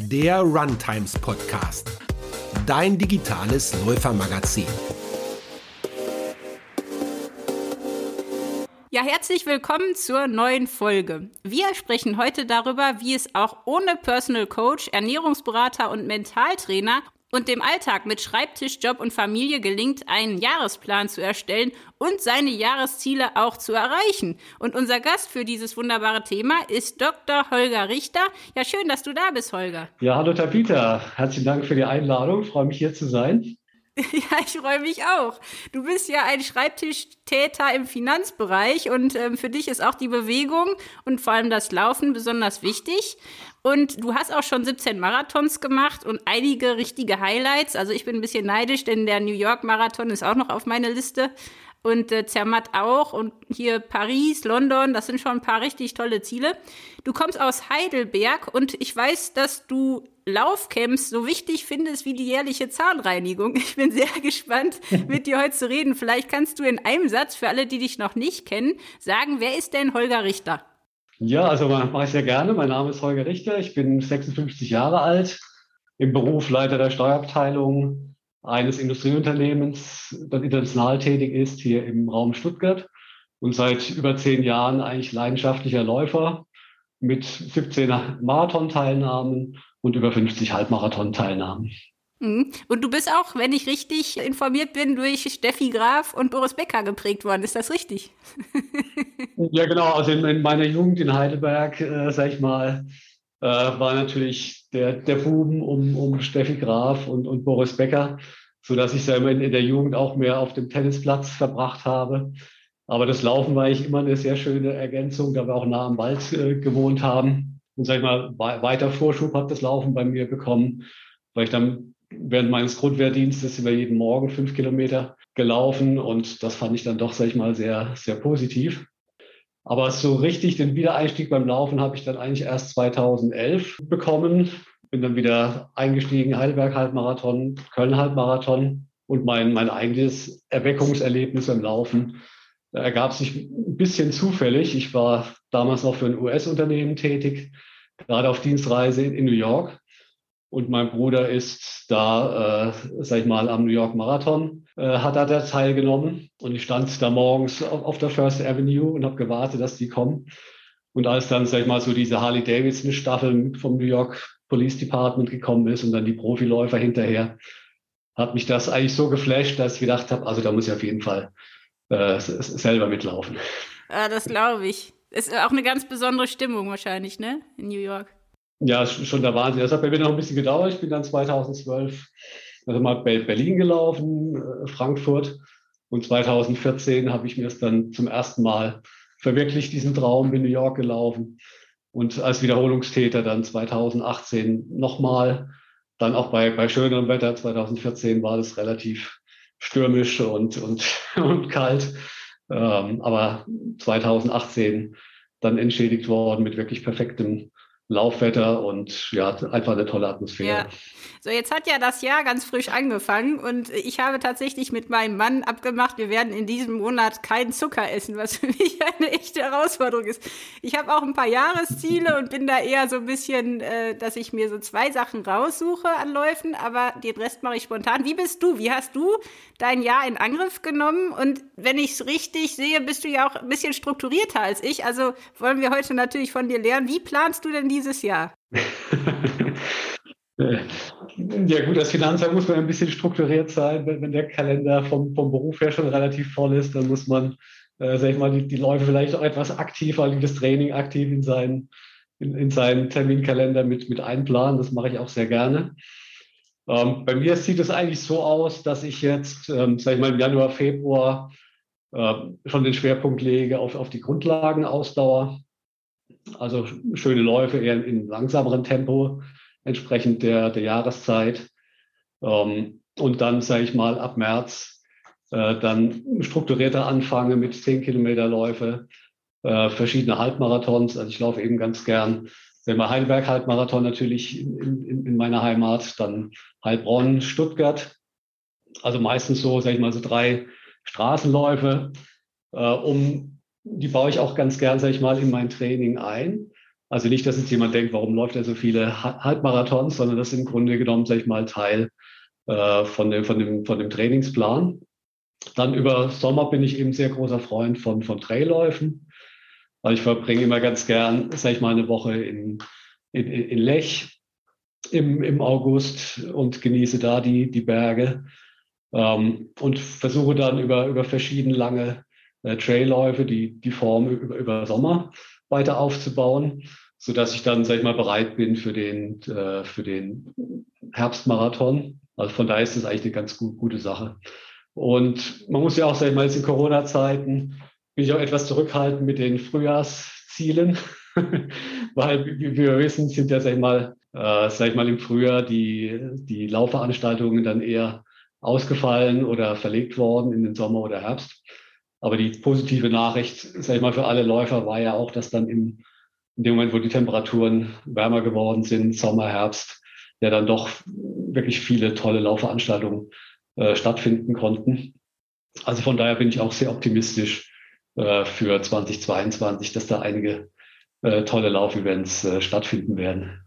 der Runtimes Podcast, dein digitales Läufermagazin. Ja, herzlich willkommen zur neuen Folge. Wir sprechen heute darüber, wie es auch ohne Personal Coach, Ernährungsberater und Mentaltrainer und dem Alltag mit Schreibtisch, Job und Familie gelingt, einen Jahresplan zu erstellen und seine Jahresziele auch zu erreichen. Und unser Gast für dieses wunderbare Thema ist Dr. Holger Richter. Ja, schön, dass du da bist, Holger. Ja, hallo Tapita. Herzlichen Dank für die Einladung. Ich freue mich hier zu sein. Ja, ich freue mich auch. Du bist ja ein Schreibtischtäter im Finanzbereich und ähm, für dich ist auch die Bewegung und vor allem das Laufen besonders wichtig. Und du hast auch schon 17 Marathons gemacht und einige richtige Highlights. Also ich bin ein bisschen neidisch, denn der New York Marathon ist auch noch auf meiner Liste und äh, Zermatt auch und hier Paris, London, das sind schon ein paar richtig tolle Ziele. Du kommst aus Heidelberg und ich weiß, dass du Laufcamps so wichtig findest wie die jährliche Zahnreinigung. Ich bin sehr gespannt, mit dir heute zu reden. Vielleicht kannst du in einem Satz für alle, die dich noch nicht kennen, sagen, wer ist denn Holger Richter? Ja, also mache ich sehr gerne. Mein Name ist Holger Richter. Ich bin 56 Jahre alt, im Beruf Leiter der Steuerabteilung eines Industrieunternehmens, das international tätig ist, hier im Raum Stuttgart und seit über zehn Jahren eigentlich leidenschaftlicher Läufer mit 17 Marathon-Teilnahmen und über 50 Halbmarathon-Teilnahmen. Mhm. Und du bist auch, wenn ich richtig informiert bin, durch Steffi Graf und Boris Becker geprägt worden. Ist das richtig? ja, genau. Also in, in meiner Jugend in Heidelberg, äh, sag ich mal, äh, war natürlich der, der Buben um, um Steffi Graf und, und Boris Becker, so dass ich selber in, in der Jugend auch mehr auf dem Tennisplatz verbracht habe. Aber das Laufen war ich immer eine sehr schöne Ergänzung, da wir auch nah am Wald äh, gewohnt haben. Und sag ich mal, weiter Vorschub hat das Laufen bei mir bekommen, weil ich dann während meines Grundwehrdienstes sind wir jeden Morgen fünf Kilometer gelaufen und das fand ich dann doch, sag ich mal, sehr, sehr positiv. Aber so richtig den Wiedereinstieg beim Laufen habe ich dann eigentlich erst 2011 bekommen. Bin dann wieder eingestiegen, Heidelberg Halbmarathon, Köln Halbmarathon und mein, mein eigenes Erweckungserlebnis beim Laufen ergab sich ein bisschen zufällig. Ich war damals noch für ein US-Unternehmen tätig, gerade auf Dienstreise in New York und mein Bruder ist da, äh, sag ich mal, am New York Marathon, äh, hat er da teilgenommen. Und ich stand da morgens auf, auf der First Avenue und habe gewartet, dass die kommen. Und als dann, sag ich mal, so diese Harley-Davidson-Staffel vom New York Police Department gekommen ist und dann die Profiläufer hinterher, hat mich das eigentlich so geflasht, dass ich gedacht habe, also da muss ich auf jeden Fall äh, selber mitlaufen. Ja, das glaube ich. Ist auch eine ganz besondere Stimmung wahrscheinlich, ne? In New York. Ja, schon der Wahnsinn. Das hat bei mir noch ein bisschen gedauert. Ich bin dann 2012 also mal Berlin gelaufen, äh, Frankfurt. Und 2014 habe ich mir es dann zum ersten Mal verwirklicht, diesen Traum, in New York gelaufen. Und als Wiederholungstäter dann 2018 nochmal, dann auch bei, bei schönerem Wetter 2014 war das relativ stürmisch und, und, und kalt. Ähm, aber 2018 dann entschädigt worden mit wirklich perfektem Laufwetter und ja, einfach eine tolle Atmosphäre. Ja. So, jetzt hat ja das Jahr ganz frisch angefangen und ich habe tatsächlich mit meinem Mann abgemacht, wir werden in diesem Monat keinen Zucker essen, was für mich eine echte Herausforderung ist. Ich habe auch ein paar Jahresziele und bin da eher so ein bisschen, äh, dass ich mir so zwei Sachen raussuche an Läufen, aber den Rest mache ich spontan. Wie bist du? Wie hast du dein Jahr in Angriff genommen? Und wenn ich es richtig sehe, bist du ja auch ein bisschen strukturierter als ich. Also wollen wir heute natürlich von dir lernen. Wie planst du denn dieses Jahr? Ja gut, als Finanzamt muss man ein bisschen strukturiert sein. Wenn, der Kalender vom, vom Beruf her schon relativ voll ist, dann muss man, äh, sag ich mal, die, die Läufe vielleicht auch etwas aktiver, das Training aktiv in seinen, in, in seinen Terminkalender mit, mit einplanen. Das mache ich auch sehr gerne. Ähm, bei mir sieht es eigentlich so aus, dass ich jetzt, ähm, sag ich mal, im Januar, Februar äh, schon den Schwerpunkt lege auf, auf die Grundlagenausdauer. Also schöne Läufe eher in langsameren Tempo entsprechend der, der Jahreszeit. Ähm, und dann, sage ich mal, ab März äh, dann strukturierter anfange mit 10 Kilometer Läufe, äh, verschiedene Halbmarathons. Also ich laufe eben ganz gern, wenn man Heidelberg Halbmarathon natürlich in, in, in meiner Heimat, dann Heilbronn, Stuttgart. Also meistens so, sage ich mal, so drei Straßenläufe, äh, um die baue ich auch ganz gern, sage ich mal, in mein Training ein Also nicht, dass jetzt jemand denkt, warum läuft er so viele Halbmarathons, sondern das ist im Grunde genommen, sage ich mal, Teil äh, von, dem, von, dem, von dem Trainingsplan. Dann über Sommer bin ich eben sehr großer Freund von, von Trailläufen. Also ich verbringe immer ganz gern, sage ich mal, eine Woche in, in, in Lech im, im August und genieße da die, die Berge ähm, und versuche dann über, über verschiedene lange äh, Trailläufe die, die Form über, über Sommer weiter aufzubauen, so dass ich dann, sag ich mal, bereit bin für den, äh, für den Herbstmarathon. Also von daher ist das eigentlich eine ganz gut, gute Sache. Und man muss ja auch, sag ich mal, jetzt in Corona-Zeiten bin ich auch etwas zurückhaltend mit den Frühjahrszielen, weil, wie wir wissen, sind ja, sag ich mal, äh, sag ich mal, im Frühjahr die, die Laufveranstaltungen dann eher ausgefallen oder verlegt worden in den Sommer oder Herbst. Aber die positive Nachricht, sag ich mal, für alle Läufer war ja auch, dass dann im, in dem Moment, wo die Temperaturen wärmer geworden sind, Sommer, Herbst, ja dann doch wirklich viele tolle Laufveranstaltungen äh, stattfinden konnten. Also von daher bin ich auch sehr optimistisch äh, für 2022, dass da einige äh, tolle Laufevents äh, stattfinden werden.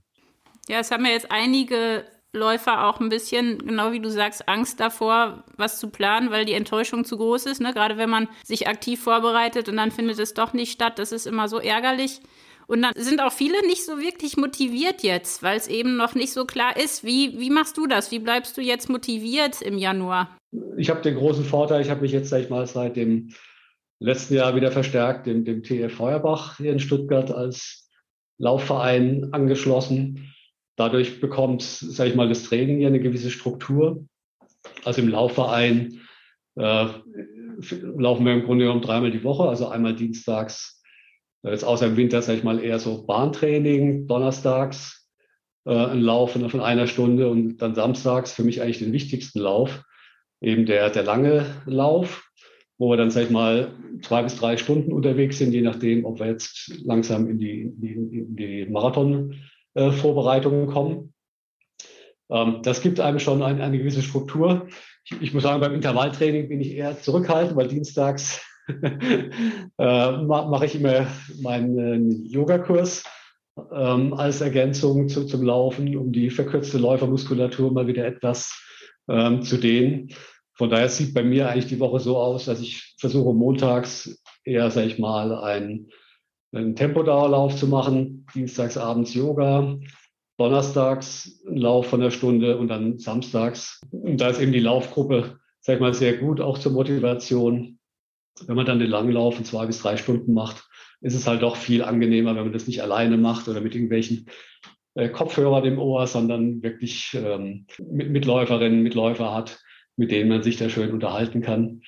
Ja, es haben ja jetzt einige Läufer auch ein bisschen, genau wie du sagst, Angst davor, was zu planen, weil die Enttäuschung zu groß ist. Ne? Gerade wenn man sich aktiv vorbereitet und dann findet es doch nicht statt, das ist immer so ärgerlich. Und dann sind auch viele nicht so wirklich motiviert jetzt, weil es eben noch nicht so klar ist. Wie, wie machst du das? Wie bleibst du jetzt motiviert im Januar? Ich habe den großen Vorteil, ich habe mich jetzt, sag ich mal, seit dem letzten Jahr wieder verstärkt dem, dem TF Feuerbach hier in Stuttgart als Laufverein angeschlossen. Dadurch bekommt, sage ich mal, das Training hier eine gewisse Struktur. Also im Laufverein äh, laufen wir im Grunde genommen dreimal die Woche, also einmal dienstags, äh, jetzt außer im Winter, sage ich mal, eher so Bahntraining, donnerstags äh, ein Lauf von, von einer Stunde und dann samstags für mich eigentlich den wichtigsten Lauf, eben der, der lange Lauf, wo wir dann, sag ich mal, zwei bis drei Stunden unterwegs sind, je nachdem, ob wir jetzt langsam in die, in die, in die Marathon äh, Vorbereitungen kommen. Ähm, das gibt einem schon ein, eine gewisse Struktur. Ich, ich, muss sagen, beim Intervalltraining bin ich eher zurückhaltend, weil dienstags äh, mache ich immer meinen äh, Yogakurs ähm, als Ergänzung zu, zum Laufen, um die verkürzte Läufermuskulatur mal wieder etwas ähm, zu dehnen. Von daher sieht bei mir eigentlich die Woche so aus, dass ich versuche montags eher, sage ich mal, ein einen Tempodauerlauf zu machen, dienstags abends Yoga, donnerstags ein Lauf von einer Stunde und dann samstags. Und da ist eben die Laufgruppe, sag ich mal, sehr gut, auch zur Motivation. Wenn man dann den langen Lauf in zwei bis drei Stunden macht, ist es halt doch viel angenehmer, wenn man das nicht alleine macht oder mit irgendwelchen äh, Kopfhörern im Ohr, sondern wirklich ähm, mit Mitläuferinnen, Mitläufer hat, mit denen man sich da schön unterhalten kann.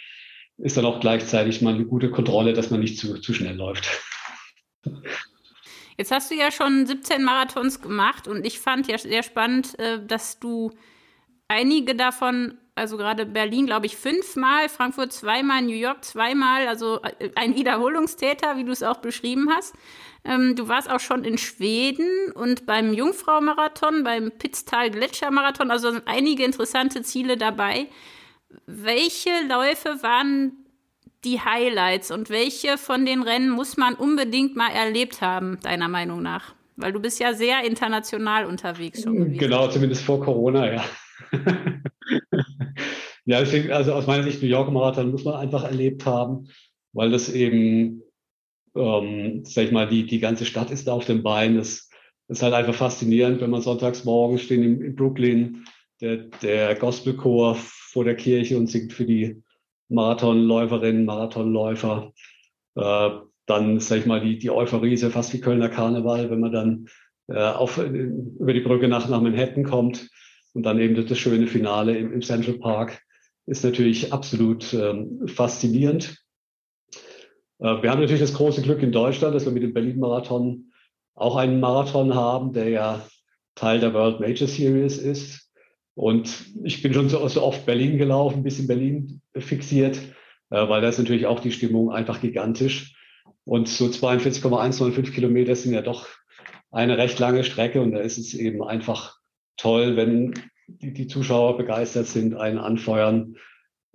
Ist dann auch gleichzeitig mal eine gute Kontrolle, dass man nicht zu, zu schnell läuft. Jetzt hast du ja schon 17 Marathons gemacht und ich fand ja sehr spannend, äh, dass du einige davon, also gerade Berlin, glaube ich, fünfmal, Frankfurt zweimal, New York zweimal, also äh, ein Wiederholungstäter, wie du es auch beschrieben hast. Ähm, du warst auch schon in Schweden und beim Jungfrau-Marathon, beim Pitztal Gletscher-Marathon, also sind einige interessante Ziele dabei. Welche Läufe waren die Highlights und welche von den Rennen muss man unbedingt mal erlebt haben, deiner Meinung nach? Weil du bist ja sehr international unterwegs schon gewesen. Genau, zumindest vor Corona, ja. ja, deswegen, also aus meiner Sicht, New York Marathon muss man einfach erlebt haben, weil das eben, ähm, sag ich mal, die, die ganze Stadt ist da auf dem Bein. Das ist halt einfach faszinierend, wenn man sonntags morgens stehen in, in Brooklyn, der, der Gospelchor vor der Kirche und singt für die Marathonläuferinnen, Marathonläufer. Äh, dann, sag ich mal, die, die Euphorie ist ja fast wie Kölner Karneval, wenn man dann äh, auf, über die Brücke nach, nach Manhattan kommt und dann eben das, das schöne Finale im, im, Central Park ist natürlich absolut ähm, faszinierend. Äh, wir haben natürlich das große Glück in Deutschland, dass wir mit dem Berlin-Marathon auch einen Marathon haben, der ja Teil der World Major Series ist. Und ich bin schon so, so oft Berlin gelaufen, bis in Berlin fixiert, äh, weil da ist natürlich auch die Stimmung einfach gigantisch. Und so 42,195 Kilometer sind ja doch eine recht lange Strecke und da ist es eben einfach toll, wenn die, die Zuschauer begeistert sind, einen anfeuern,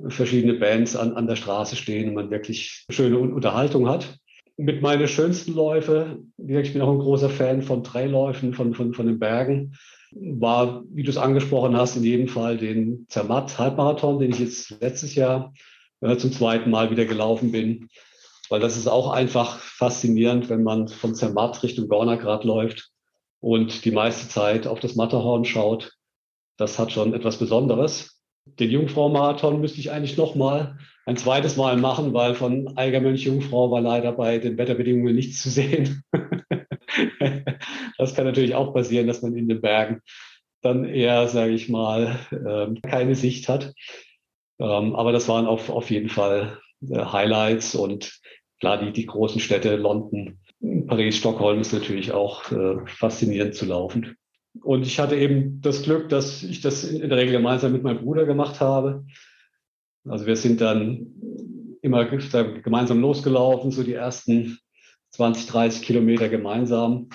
verschiedene Bands an, an der Straße stehen und man wirklich schöne Unterhaltung hat. mit meinen schönsten Läufe, ich bin auch ein großer Fan von Dreiläufen, von, von, von den Bergen, war, wie du es angesprochen hast, in jedem Fall den Zermatt Halbmarathon, den ich jetzt letztes Jahr äh, zum zweiten Mal wieder gelaufen bin. Weil das ist auch einfach faszinierend, wenn man von Zermatt Richtung Gornergrad läuft und die meiste Zeit auf das Matterhorn schaut. Das hat schon etwas Besonderes. Den Jungfrau-Marathon müsste ich eigentlich noch mal ein zweites Mal machen, weil von Eigermönch Jungfrau war leider bei den Wetterbedingungen nichts zu sehen. das kann natürlich auch passieren, dass man in den Bergen dann eher, sage ich mal, ähm, keine Sicht hat. Ähm, aber das waren auf, auf jeden Fall äh, Highlights und klar, die, die großen Städte, London, Paris, Stockholm ist natürlich auch äh, faszinierend zu laufen. Und ich hatte eben das Glück, dass ich das in der Regel gemeinsam mit meinem Bruder gemacht habe. Also wir sind dann immer gemeinsam losgelaufen, so die ersten 20, 30 Kilometer gemeinsam.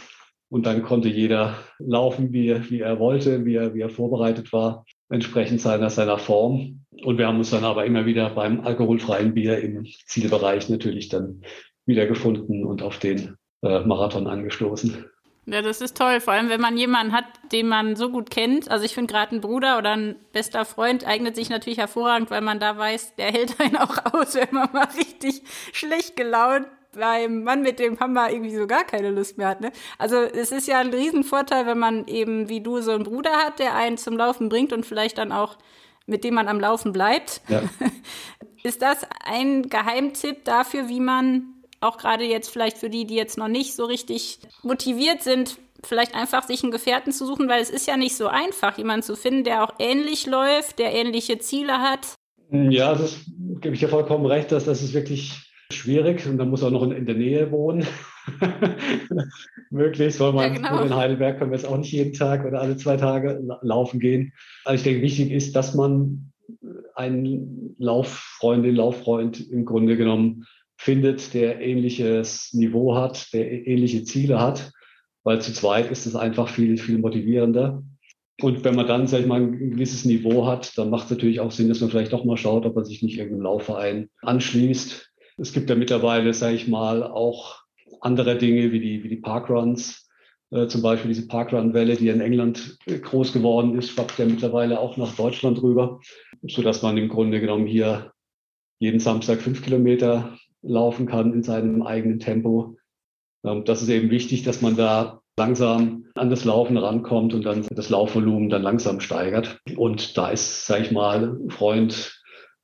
Und dann konnte jeder laufen, wie, wie er wollte, wie er, wie er vorbereitet war, entsprechend seiner, seiner Form. Und wir haben uns dann aber immer wieder beim alkoholfreien Bier im Zielbereich natürlich dann wiedergefunden und auf den äh, Marathon angestoßen. Ja, das ist toll, vor allem wenn man jemanden hat, den man so gut kennt. Also ich finde gerade ein Bruder oder ein bester Freund eignet sich natürlich hervorragend, weil man da weiß, der hält einen auch aus, wenn man mal richtig schlecht gelaunt beim Mann mit dem Hammer irgendwie so gar keine Lust mehr hat. Ne? Also es ist ja ein Riesenvorteil, wenn man eben wie du so einen Bruder hat, der einen zum Laufen bringt und vielleicht dann auch mit dem man am Laufen bleibt. Ja. Ist das ein Geheimtipp dafür, wie man auch gerade jetzt vielleicht für die, die jetzt noch nicht so richtig motiviert sind, vielleicht einfach sich einen Gefährten zu suchen, weil es ist ja nicht so einfach, jemanden zu finden, der auch ähnlich läuft, der ähnliche Ziele hat. Ja, das gebe ich dir vollkommen recht, dass das ist wirklich schwierig und dann muss auch noch in, der Nähe wohnen. Möglichst, weil man ja, genau. in Heidelberg können wir jetzt auch nicht jeden Tag oder alle zwei Tage laufen gehen. Also ich denke, wichtig ist, dass man einen Lauffreundin, Lauffreund im Grunde genommen findet, der ähnliches Niveau hat, der ähnliche Ziele hat, weil zu zweit ist es einfach viel, viel motivierender. Und wenn man dann, sag ich mal, ein gewisses Niveau hat, dann macht es natürlich auch Sinn, dass man vielleicht doch mal schaut, ob man sich nicht irgendeinem Laufverein anschließt. Es gibt ja mittlerweile, sage ich mal, auch andere Dinge wie die, wie die Parkruns, äh, zum Beispiel diese Parkrun-Welle, die in England groß geworden ist, schwappt ja mittlerweile auch nach Deutschland rüber, sodass man im Grunde genommen hier jeden Samstag fünf Kilometer laufen kann in seinem eigenen Tempo. Ähm, das ist eben wichtig, dass man da langsam an das Laufen rankommt und dann das Laufvolumen dann langsam steigert. Und da ist, sage ich mal, Freund,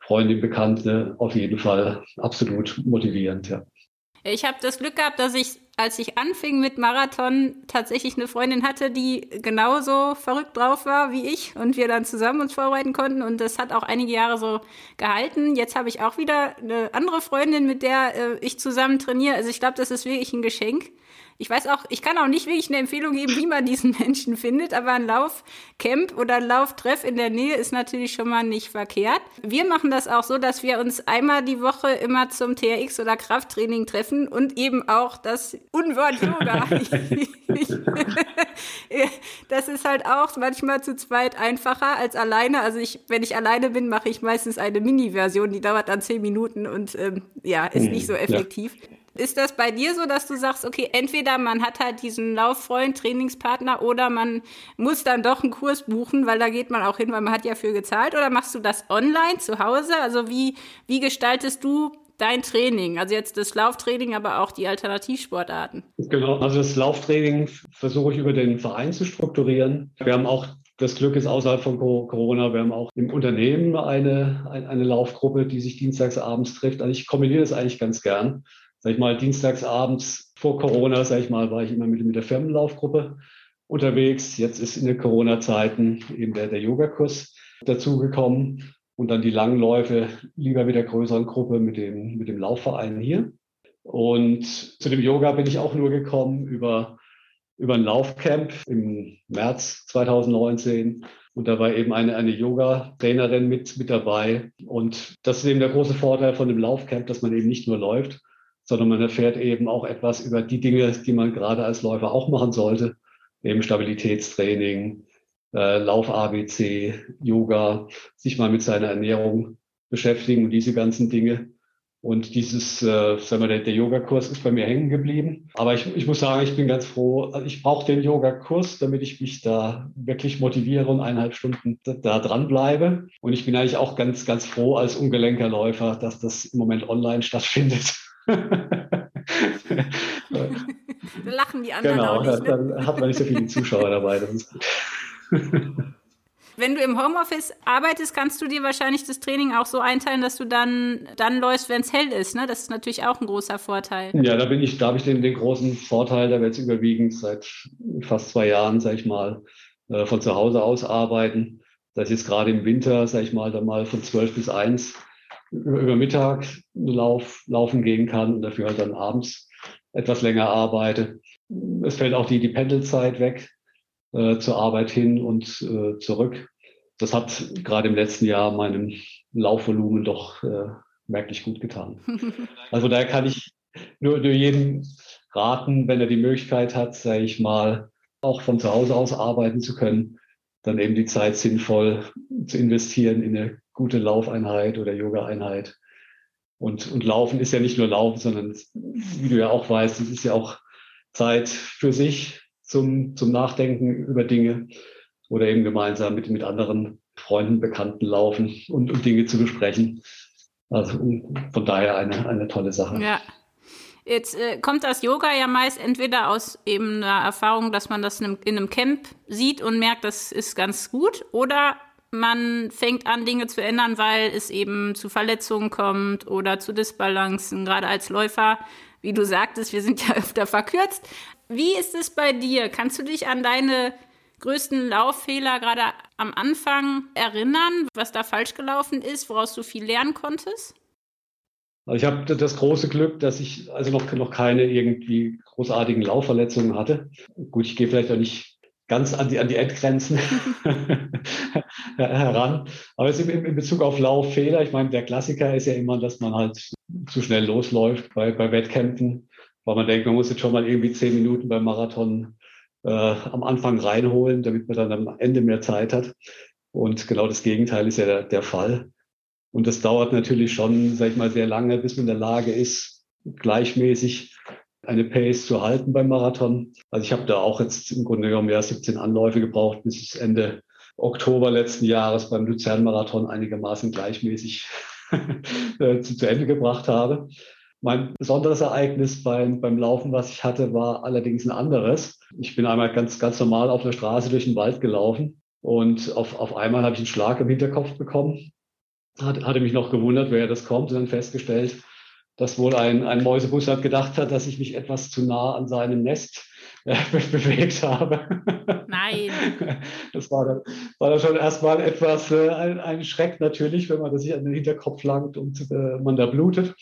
Freundin, Bekannte auf jeden Fall absolut motivierend, ja. Ich habe das Glück gehabt, dass ich, als ich anfing mit Marathon, tatsächlich eine Freundin hatte, die genauso verrückt drauf war wie ich und wir dann zusammen uns vorbereiten konnten. Und das hat auch einige Jahre so gehalten. Jetzt habe ich auch wieder eine andere Freundin, mit der äh, ich zusammen trainiere. Also ich glaube, das ist wirklich ein Geschenk. Ich weiß auch, ich kann auch nicht wirklich eine Empfehlung geben, wie man diesen Menschen findet, aber ein Laufcamp oder ein Lauftreff in der Nähe ist natürlich schon mal nicht verkehrt. Wir machen das auch so, dass wir uns einmal die Woche immer zum TRX oder Krafttraining treffen und eben auch das Unwort Yoga. das ist halt auch manchmal zu zweit einfacher als alleine. Also ich, wenn ich alleine bin, mache ich meistens eine Mini-Version, die dauert dann zehn Minuten und ähm, ja, ist nicht so effektiv. Ja. Ist das bei dir so, dass du sagst, okay, entweder man hat halt diesen Lauffreund, Trainingspartner oder man muss dann doch einen Kurs buchen, weil da geht man auch hin, weil man hat ja für gezahlt oder machst du das online zu Hause? Also wie, wie gestaltest du dein Training? Also jetzt das Lauftraining, aber auch die Alternativsportarten. Genau, also das Lauftraining versuche ich über den Verein zu strukturieren. Wir haben auch das Glück ist außerhalb von Corona, wir haben auch im Unternehmen eine, eine Laufgruppe, die sich dienstags abends trifft. Also ich kombiniere das eigentlich ganz gern sag ich mal, dienstagsabends vor Corona, sag ich mal, war ich immer mit, mit der Firmenlaufgruppe unterwegs. Jetzt ist in den Corona-Zeiten eben der, der Yogakurs dazugekommen und dann die Langläufe lieber mit der größeren Gruppe, mit dem, mit dem Laufverein hier. Und zu dem Yoga bin ich auch nur gekommen über, über ein Laufcamp im März 2019. Und da war eben eine, eine Yoga-Trainerin mit, mit dabei. Und das ist eben der große Vorteil von dem Laufcamp, dass man eben nicht nur läuft, sondern man erfährt eben auch etwas über die Dinge, die man gerade als Läufer auch machen sollte, eben Stabilitätstraining, äh, Lauf-ABC, Yoga, sich mal mit seiner Ernährung beschäftigen und diese ganzen Dinge. Und dieses, äh, sagen wir, der, der Yogakurs ist bei mir hängen geblieben. Aber ich, ich muss sagen, ich bin ganz froh. Also ich brauche den Yogakurs, damit ich mich da wirklich motiviere und eineinhalb Stunden da, da dran bleibe. Und ich bin eigentlich auch ganz, ganz froh als ungelenker Läufer, dass das im Moment online stattfindet. Lachen die anderen genau, auch nicht. Ne? dann hat man nicht so viele Zuschauer dabei. Das ist gut. Wenn du im Homeoffice arbeitest, kannst du dir wahrscheinlich das Training auch so einteilen, dass du dann, dann läufst, wenn es hell ist. Ne? Das ist natürlich auch ein großer Vorteil. Ja, da bin ich, da habe ich den, den großen Vorteil, da wir jetzt überwiegend seit fast zwei Jahren, sag ich mal, äh, von zu Hause aus arbeiten. Ich jetzt gerade im Winter, sag ich mal, dann mal von zwölf bis eins über, Mittag Lauf, laufen gehen kann und dafür halt dann abends etwas länger arbeite. Es fällt auch die, die Pendelzeit weg äh, zur Arbeit hin und äh, zurück. Das hat gerade im letzten Jahr meinem Laufvolumen doch äh, merklich gut getan. Also daher kann ich nur, nur jedem raten, wenn er die Möglichkeit hat, sage ich mal, auch von zu Hause aus arbeiten zu können, dann eben die Zeit sinnvoll zu investieren in eine gute Laufeinheit oder Yoga-Einheit. Und, und Laufen ist ja nicht nur Laufen, sondern wie du ja auch weißt, es ist ja auch Zeit für sich zum, zum Nachdenken über Dinge oder eben gemeinsam mit, mit anderen Freunden, Bekannten laufen und, und Dinge zu besprechen. Also von daher eine, eine tolle Sache. Ja. Jetzt äh, kommt das Yoga ja meist entweder aus eben einer Erfahrung, dass man das in einem, in einem Camp sieht und merkt, das ist ganz gut, oder man fängt an, Dinge zu ändern, weil es eben zu Verletzungen kommt oder zu Disbalancen, gerade als Läufer. Wie du sagtest, wir sind ja öfter verkürzt. Wie ist es bei dir? Kannst du dich an deine größten Lauffehler gerade am Anfang erinnern, was da falsch gelaufen ist, woraus du viel lernen konntest? Ich habe das große Glück, dass ich also noch, noch keine irgendwie großartigen Laufverletzungen hatte. Gut, ich gehe vielleicht auch nicht ganz an die, an die Endgrenzen heran. Aber jetzt in, in Bezug auf Lauffehler, ich meine, der Klassiker ist ja immer, dass man halt zu schnell losläuft bei, bei Wettkämpfen, weil man denkt, man muss jetzt schon mal irgendwie zehn Minuten beim Marathon äh, am Anfang reinholen, damit man dann am Ende mehr Zeit hat. Und genau das Gegenteil ist ja der, der Fall. Und das dauert natürlich schon, sag ich mal, sehr lange, bis man in der Lage ist, gleichmäßig eine Pace zu halten beim Marathon. Also ich habe da auch jetzt im Grunde genommen ja 17 Anläufe gebraucht, bis ich Ende Oktober letzten Jahres beim Luzern-Marathon einigermaßen gleichmäßig zu, zu Ende gebracht habe. Mein besonderes Ereignis beim, beim Laufen, was ich hatte, war allerdings ein anderes. Ich bin einmal ganz, ganz normal auf der Straße durch den Wald gelaufen und auf, auf einmal habe ich einen Schlag im Hinterkopf bekommen hat, hatte mich noch gewundert, wer das kommt und dann festgestellt, dass wohl ein, ein Mäusebussard gedacht hat, dass ich mich etwas zu nah an seinem Nest äh, bewegt habe. Nein. Das war dann, war dann schon erstmal etwas äh, ein, ein Schreck natürlich, wenn man das sich an den Hinterkopf langt und äh, man da blutet.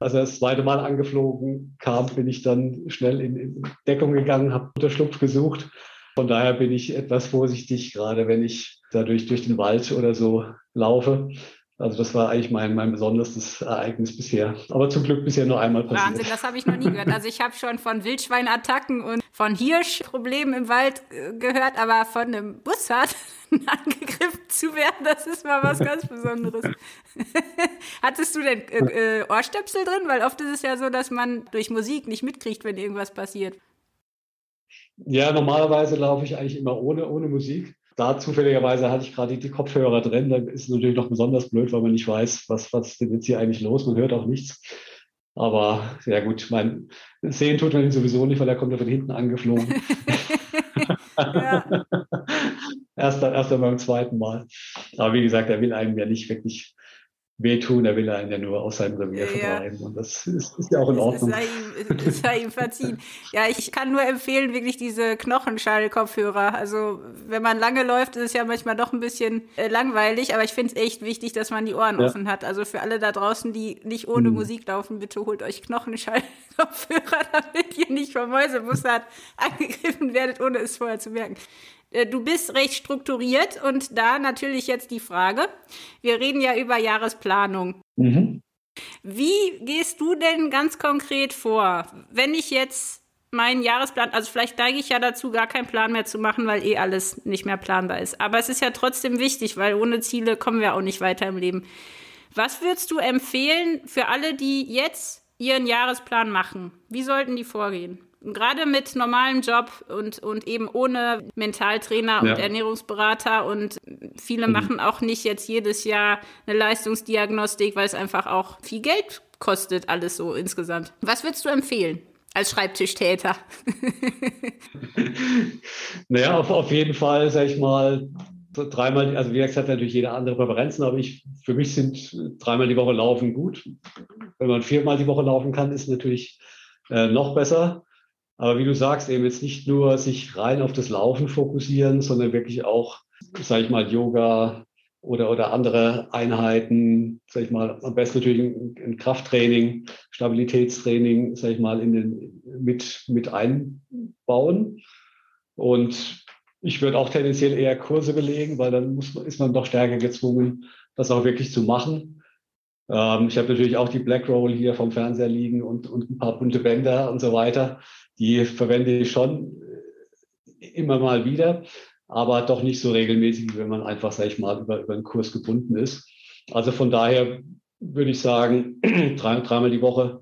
Als er das zweite Mal angeflogen kam, bin ich dann schnell in, in Deckung gegangen, habe Unterschlupf gesucht. Von daher bin ich etwas vorsichtig, gerade wenn ich dadurch durch den Wald oder so laufe. Also das war eigentlich mein, mein besonderes Ereignis bisher. Aber zum Glück bisher nur einmal passiert. Wahnsinn, das habe ich noch nie gehört. Also ich habe schon von Wildschweinattacken und von Hirschproblemen im Wald äh, gehört, aber von einem Bussard angegriffen zu werden, das ist mal was ganz Besonderes. Hattest du denn äh, äh, Ohrstöpsel drin? Weil oft ist es ja so, dass man durch Musik nicht mitkriegt, wenn irgendwas passiert. Ja, normalerweise laufe ich eigentlich immer ohne, ohne Musik da zufälligerweise hatte ich gerade die, Kopfhörer drin. Da ist es natürlich noch besonders blöd, weil man nicht weiß, was, was ist denn jetzt hier eigentlich los. Man hört auch nichts. Aber ja gut, mein Sehen tut man ihn sowieso nicht, weil er kommt ja von hinten angeflogen. erst, dann, erst dann beim zweiten Mal. Aber wie gesagt, er will einem ja nicht wirklich wehtun, er will einen ja nur aus seinem Revier ja. vertreiben. Und das ist, ist, ja auch in Ordnung. Es sei, ihm, es sei ihm verziehen. ja, ich kann nur empfehlen, wirklich diese Knochenschall-Kopfhörer. Also, wenn man lange läuft, ist es ja manchmal doch ein bisschen äh, langweilig, aber ich finde es echt wichtig, dass man die Ohren ja. offen hat. Also für alle da draußen, die nicht ohne hm. Musik laufen, bitte holt euch Knochenschall-Kopfhörer, damit ihr nicht vom Mäusebussard angegriffen werdet, ohne es vorher zu merken. Äh, du bist recht strukturiert und da natürlich jetzt die Frage, wir reden ja über Jahresplanung. Mhm. Wie gehst du denn ganz konkret vor, wenn ich jetzt meinen Jahresplan, also vielleicht neige ich ja dazu, gar keinen Plan mehr zu machen, weil eh alles nicht mehr planbar ist. Aber es ist ja trotzdem wichtig, weil ohne Ziele kommen wir auch nicht weiter im Leben. Was würdest du empfehlen für alle, die jetzt ihren Jahresplan machen? Wie sollten die vorgehen? Gerade mit normalem Job und, und eben ohne Mentaltrainer und Ernährungsberater und viele mhm. machen auch nicht jetzt jedes Jahr eine Leistungsdiagnostik, weil es einfach auch viel Geld kostet, alles so insgesamt. Was würdest du empfehlen? als Schreibtischtäter? naja, auf, auf jeden Fall, sag ich mal, dreimal, also wie gesagt, hat natürlich jeder andere Präferenzen, aber ich, für mich sind dreimal die Woche Laufen gut. Wenn man viermal die Woche laufen kann, ist natürlich äh, noch besser. Aber wie du sagst, eben jetzt nicht nur sich rein auf das Laufen fokussieren, sondern wirklich auch, sage ich mal, Yoga oder, oder andere Einheiten, sage ich mal, am besten natürlich ein, Krafttraining, Stabilitätstraining, sage ich mal, in den, mit, mit einbauen. Und ich würde auch tendenziell eher Kurse belegen, weil dann muss, ist man doch stärker gezwungen, das auch wirklich zu machen. Ähm, ich habe natürlich auch die Black Roll hier vom Fernseher liegen und, und ein paar bunte Bänder und so weiter. Die verwende ich schon äh, immer mal wieder, aber doch nicht so regelmäßig, wenn man einfach, sag ich mal, über, über einen Kurs gebunden ist. Also von daher würde ich sagen, drei, dreimal die Woche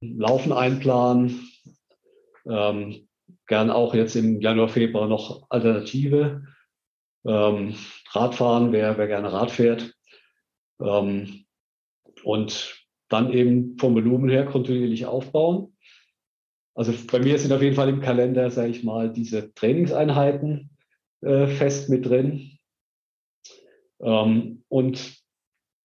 Laufen einplanen. Ähm, gern auch jetzt im Januar, Februar noch Alternative. Ähm, Radfahren, wer, wer gerne Rad fährt. Ähm, und dann eben vom Volumen her kontinuierlich aufbauen. Also bei mir sind auf jeden Fall im Kalender, sage ich mal, diese Trainingseinheiten äh, fest mit drin. Ähm, und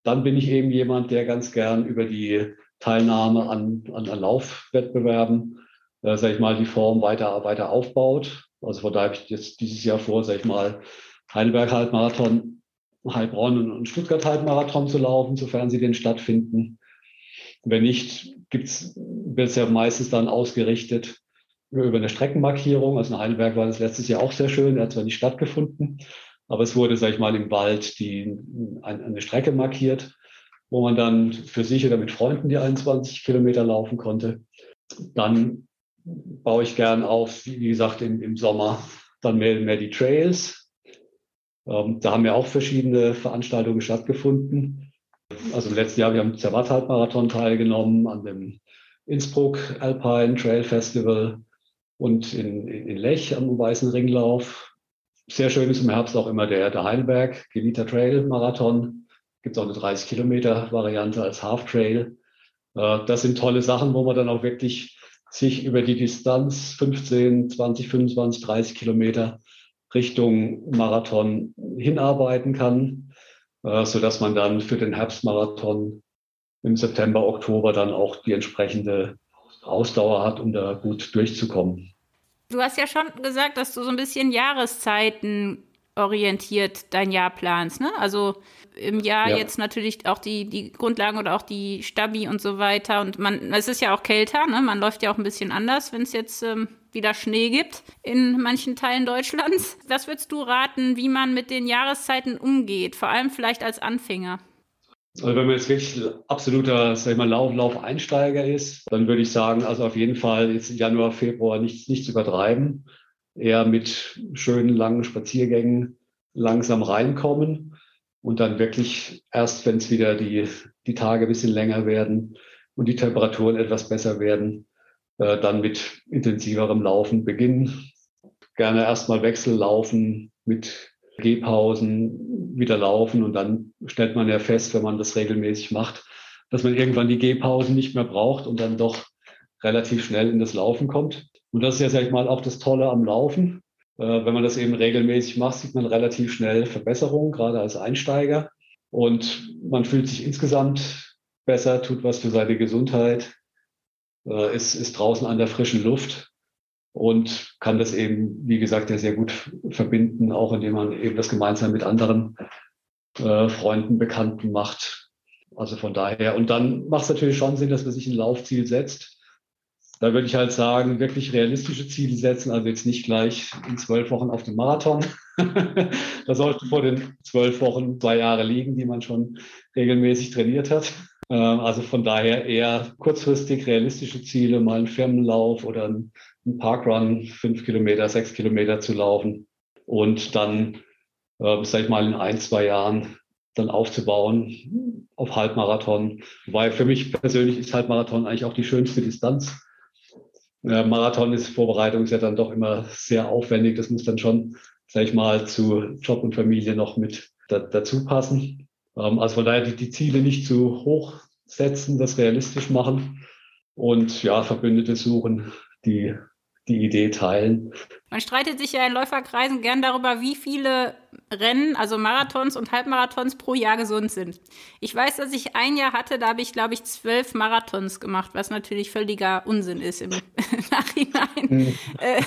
dann bin ich eben jemand, der ganz gern über die Teilnahme an, an, an Laufwettbewerben, äh, sage ich mal, die Form weiter, weiter aufbaut. Also von daher habe ich jetzt dieses Jahr vor, sage ich mal, Heidelberg Halbmarathon, Heilbronn und Stuttgart Halbmarathon zu laufen, sofern sie denn stattfinden. Wenn nicht, wird es ja meistens dann ausgerichtet über eine Streckenmarkierung. Also in Heidelberg war das letztes Jahr auch sehr schön. Er hat zwar nicht stattgefunden, aber es wurde, sag ich mal, im Wald die, eine Strecke markiert, wo man dann für sich oder mit Freunden die 21 Kilometer laufen konnte. Dann baue ich gern auf, wie gesagt, im, im Sommer dann mehr, mehr die Trails. Ähm, da haben ja auch verschiedene Veranstaltungen stattgefunden. Also im letzten Jahr, wir haben am Zermatt-Halbmarathon teilgenommen, an dem Innsbruck Alpine Trail Festival und in, in Lech am Weißen Ringlauf. Sehr schön ist im Herbst auch immer der, der Heidelberg Gelita Trail Marathon. Gibt auch eine 30 Kilometer Variante als Half Trail. Äh, das sind tolle Sachen, wo man dann auch wirklich sich über die Distanz 15, 20, 25, 30 Kilometer Richtung Marathon hinarbeiten kann, äh, so dass man dann für den Herbstmarathon im September, Oktober dann auch die entsprechende Ausdauer hat, um da gut durchzukommen. Du hast ja schon gesagt, dass du so ein bisschen Jahreszeiten orientiert dein Jahr planst, ne? Also im Jahr ja. jetzt natürlich auch die, die Grundlagen oder auch die Stabi und so weiter. Und man, es ist ja auch kälter, ne? Man läuft ja auch ein bisschen anders, wenn es jetzt ähm, wieder Schnee gibt in manchen Teilen Deutschlands. Was würdest du raten, wie man mit den Jahreszeiten umgeht? Vor allem vielleicht als Anfänger. Also wenn man jetzt wirklich absoluter, sag ich mal, Lauf, Laufeinsteiger ist, dann würde ich sagen, also auf jeden Fall jetzt Januar, Februar nicht, nicht zu übertreiben. Eher mit schönen langen Spaziergängen langsam reinkommen und dann wirklich erst, wenn es wieder die, die Tage ein bisschen länger werden und die Temperaturen etwas besser werden, äh, dann mit intensiverem Laufen beginnen. Gerne erstmal Wechsellaufen mit Gehpausen wieder laufen und dann stellt man ja fest, wenn man das regelmäßig macht, dass man irgendwann die Gehpausen nicht mehr braucht und dann doch relativ schnell in das Laufen kommt. Und das ist ja, sag ich mal, auch das Tolle am Laufen. Äh, wenn man das eben regelmäßig macht, sieht man relativ schnell Verbesserungen, gerade als Einsteiger. Und man fühlt sich insgesamt besser, tut was für seine Gesundheit, äh, ist, ist draußen an der frischen Luft und kann das eben, wie gesagt, ja sehr gut verbinden, auch indem man eben das gemeinsam mit anderen äh, Freunden, Bekannten macht. Also von daher. Und dann macht es natürlich schon Sinn, dass man sich ein Laufziel setzt. Da würde ich halt sagen, wirklich realistische Ziele setzen, also jetzt nicht gleich in zwölf Wochen auf dem Marathon. da sollte vor den zwölf Wochen zwei Jahre liegen, die man schon regelmäßig trainiert hat. Ähm, also von daher eher kurzfristig realistische Ziele, mal einen Firmenlauf oder ein einen Parkrun, fünf Kilometer, sechs Kilometer zu laufen und dann, äh, sag ich mal, in ein, zwei Jahren dann aufzubauen auf Halbmarathon. Weil für mich persönlich ist Halbmarathon eigentlich auch die schönste Distanz. Äh, Marathon ist Vorbereitung ist ja dann doch immer sehr aufwendig. Das muss dann schon, sag ich mal, zu Job und Familie noch mit da, dazu passen. Ähm, also von daher die, die Ziele nicht zu hoch setzen, das realistisch machen und ja, Verbündete suchen, die die Idee teilen. Man streitet sich ja in Läuferkreisen gern darüber, wie viele Rennen, also Marathons und Halbmarathons pro Jahr gesund sind. Ich weiß, dass ich ein Jahr hatte, da habe ich, glaube ich, zwölf Marathons gemacht, was natürlich völliger Unsinn ist im Nachhinein. Hm. äh,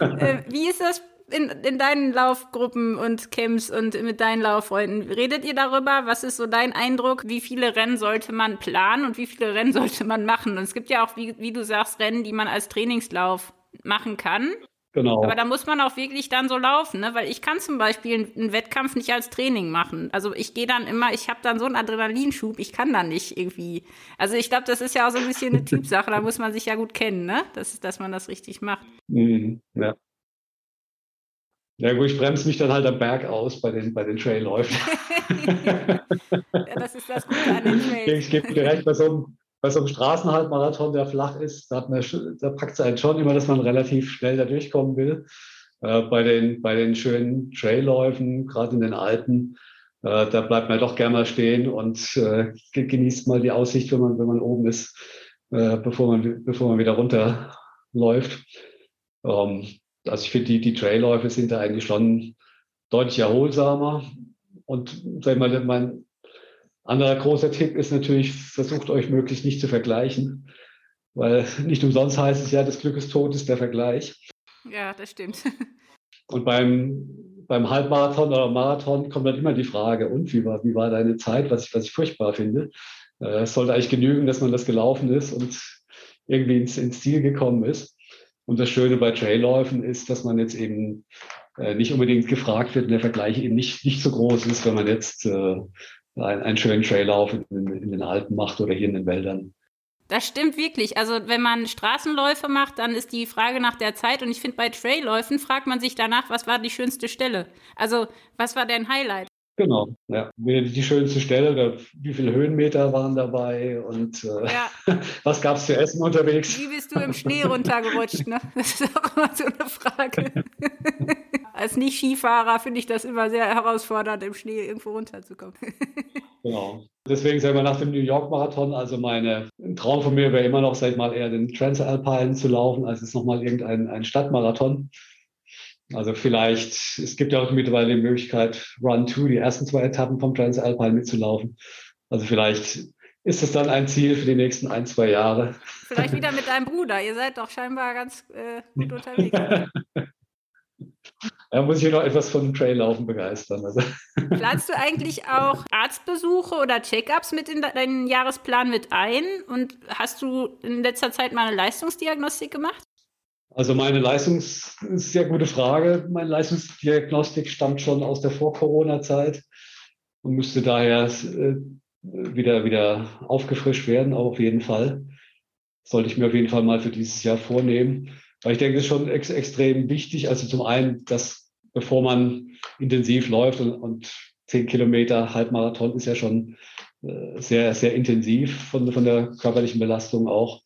äh, wie ist das in, in deinen Laufgruppen und Camps und mit deinen Lauffreunden? Redet ihr darüber? Was ist so dein Eindruck? Wie viele Rennen sollte man planen und wie viele Rennen sollte man machen? Und es gibt ja auch, wie, wie du sagst, Rennen, die man als Trainingslauf machen kann. Genau. Aber da muss man auch wirklich dann so laufen, ne? Weil ich kann zum Beispiel einen Wettkampf nicht als Training machen. Also ich gehe dann immer, ich habe dann so einen Adrenalinschub, ich kann dann nicht irgendwie. Also ich glaube, das ist ja auch so ein bisschen eine Typsache, da muss man sich ja gut kennen, ne? Das, dass man das richtig macht. Mhm, ja. Ja gut, ich bremse mich dann halt am Berg aus bei den, bei den Trailläufen. ja, das ist das Gute an den Trails. Ich gebe dir recht, bei so einem, bei so einem Straßenhalbmarathon, der flach ist, da, man, da packt es einen schon immer, dass man relativ schnell da durchkommen will. Äh, bei, den, bei den schönen Trailläufen, gerade in den Alpen, äh, da bleibt man doch gerne mal stehen und äh, genießt mal die Aussicht, wenn man, wenn man oben ist, äh, bevor, man, bevor man wieder runterläuft. Ähm, also ich finde, die, die Trailläufe sind da eigentlich schon deutlich erholsamer. Und sag mal, mein anderer großer Tipp ist natürlich, versucht euch möglichst nicht zu vergleichen. Weil nicht umsonst heißt es ja, das Glück ist tot, ist der Vergleich. Ja, das stimmt. Und beim, beim Halbmarathon oder Marathon kommt dann immer die Frage, und wie war, wie war deine Zeit, was ich, was ich furchtbar finde. Äh, es sollte eigentlich genügen, dass man das gelaufen ist und irgendwie ins, ins Ziel gekommen ist. Und das Schöne bei Trailläufen ist, dass man jetzt eben äh, nicht unbedingt gefragt wird und der Vergleich eben nicht, nicht so groß ist, wenn man jetzt äh, einen, einen schönen Traillauf in, in den Alpen macht oder hier in den Wäldern. Das stimmt wirklich. Also wenn man Straßenläufe macht, dann ist die Frage nach der Zeit. Und ich finde, bei Trailläufen fragt man sich danach, was war die schönste Stelle? Also was war dein Highlight? Genau, ja. Die schönste Stelle, wie viele Höhenmeter waren dabei und äh, ja. was gab es zu essen unterwegs? Wie bist du im Schnee runtergerutscht? Ne? Das ist auch immer so eine Frage. Als Nicht-Skifahrer finde ich das immer sehr herausfordernd, im Schnee irgendwo runterzukommen. genau. Deswegen selber nach dem New York Marathon, also meine, ein Traum von mir wäre immer noch, sag ich mal, eher den Transalpine zu laufen, als es nochmal irgendein ein Stadtmarathon. Also vielleicht, es gibt ja auch mittlerweile die Möglichkeit, Run 2, die ersten zwei Etappen vom Transalpine mitzulaufen. Also vielleicht ist das dann ein Ziel für die nächsten ein, zwei Jahre. Vielleicht wieder mit deinem Bruder. Ihr seid doch scheinbar ganz äh, gut unterwegs. Da muss ich noch etwas von Traillaufen begeistern. Also. Planst du eigentlich auch Arztbesuche oder Check-ups mit in deinen Jahresplan mit ein? Und hast du in letzter Zeit mal eine Leistungsdiagnostik gemacht? Also meine Leistungs, sehr gute Frage. Meine Leistungsdiagnostik stammt schon aus der Vor-Corona-Zeit und müsste daher äh, wieder, wieder aufgefrischt werden, auf jeden Fall. Sollte ich mir auf jeden Fall mal für dieses Jahr vornehmen. Weil ich denke, es ist schon ex extrem wichtig. Also zum einen, dass bevor man intensiv läuft und, und zehn Kilometer Halbmarathon ist ja schon äh, sehr, sehr intensiv von, von der körperlichen Belastung auch.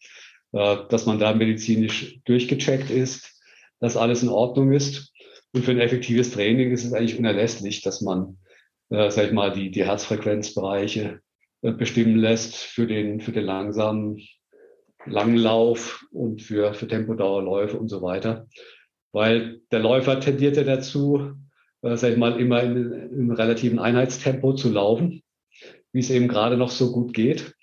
Äh, dass man da medizinisch durchgecheckt ist, dass alles in Ordnung ist. Und für ein effektives Training ist es eigentlich unerlässlich, dass man, äh, sag ich mal, die, die Herzfrequenzbereiche äh, bestimmen lässt für den, für den langsamen Langlauf und für, für Tempodauerläufe und so weiter. Weil der Läufer tendiert ja dazu, äh, sag ich mal, immer in relativen Einheitstempo zu laufen, wie es eben gerade noch so gut geht.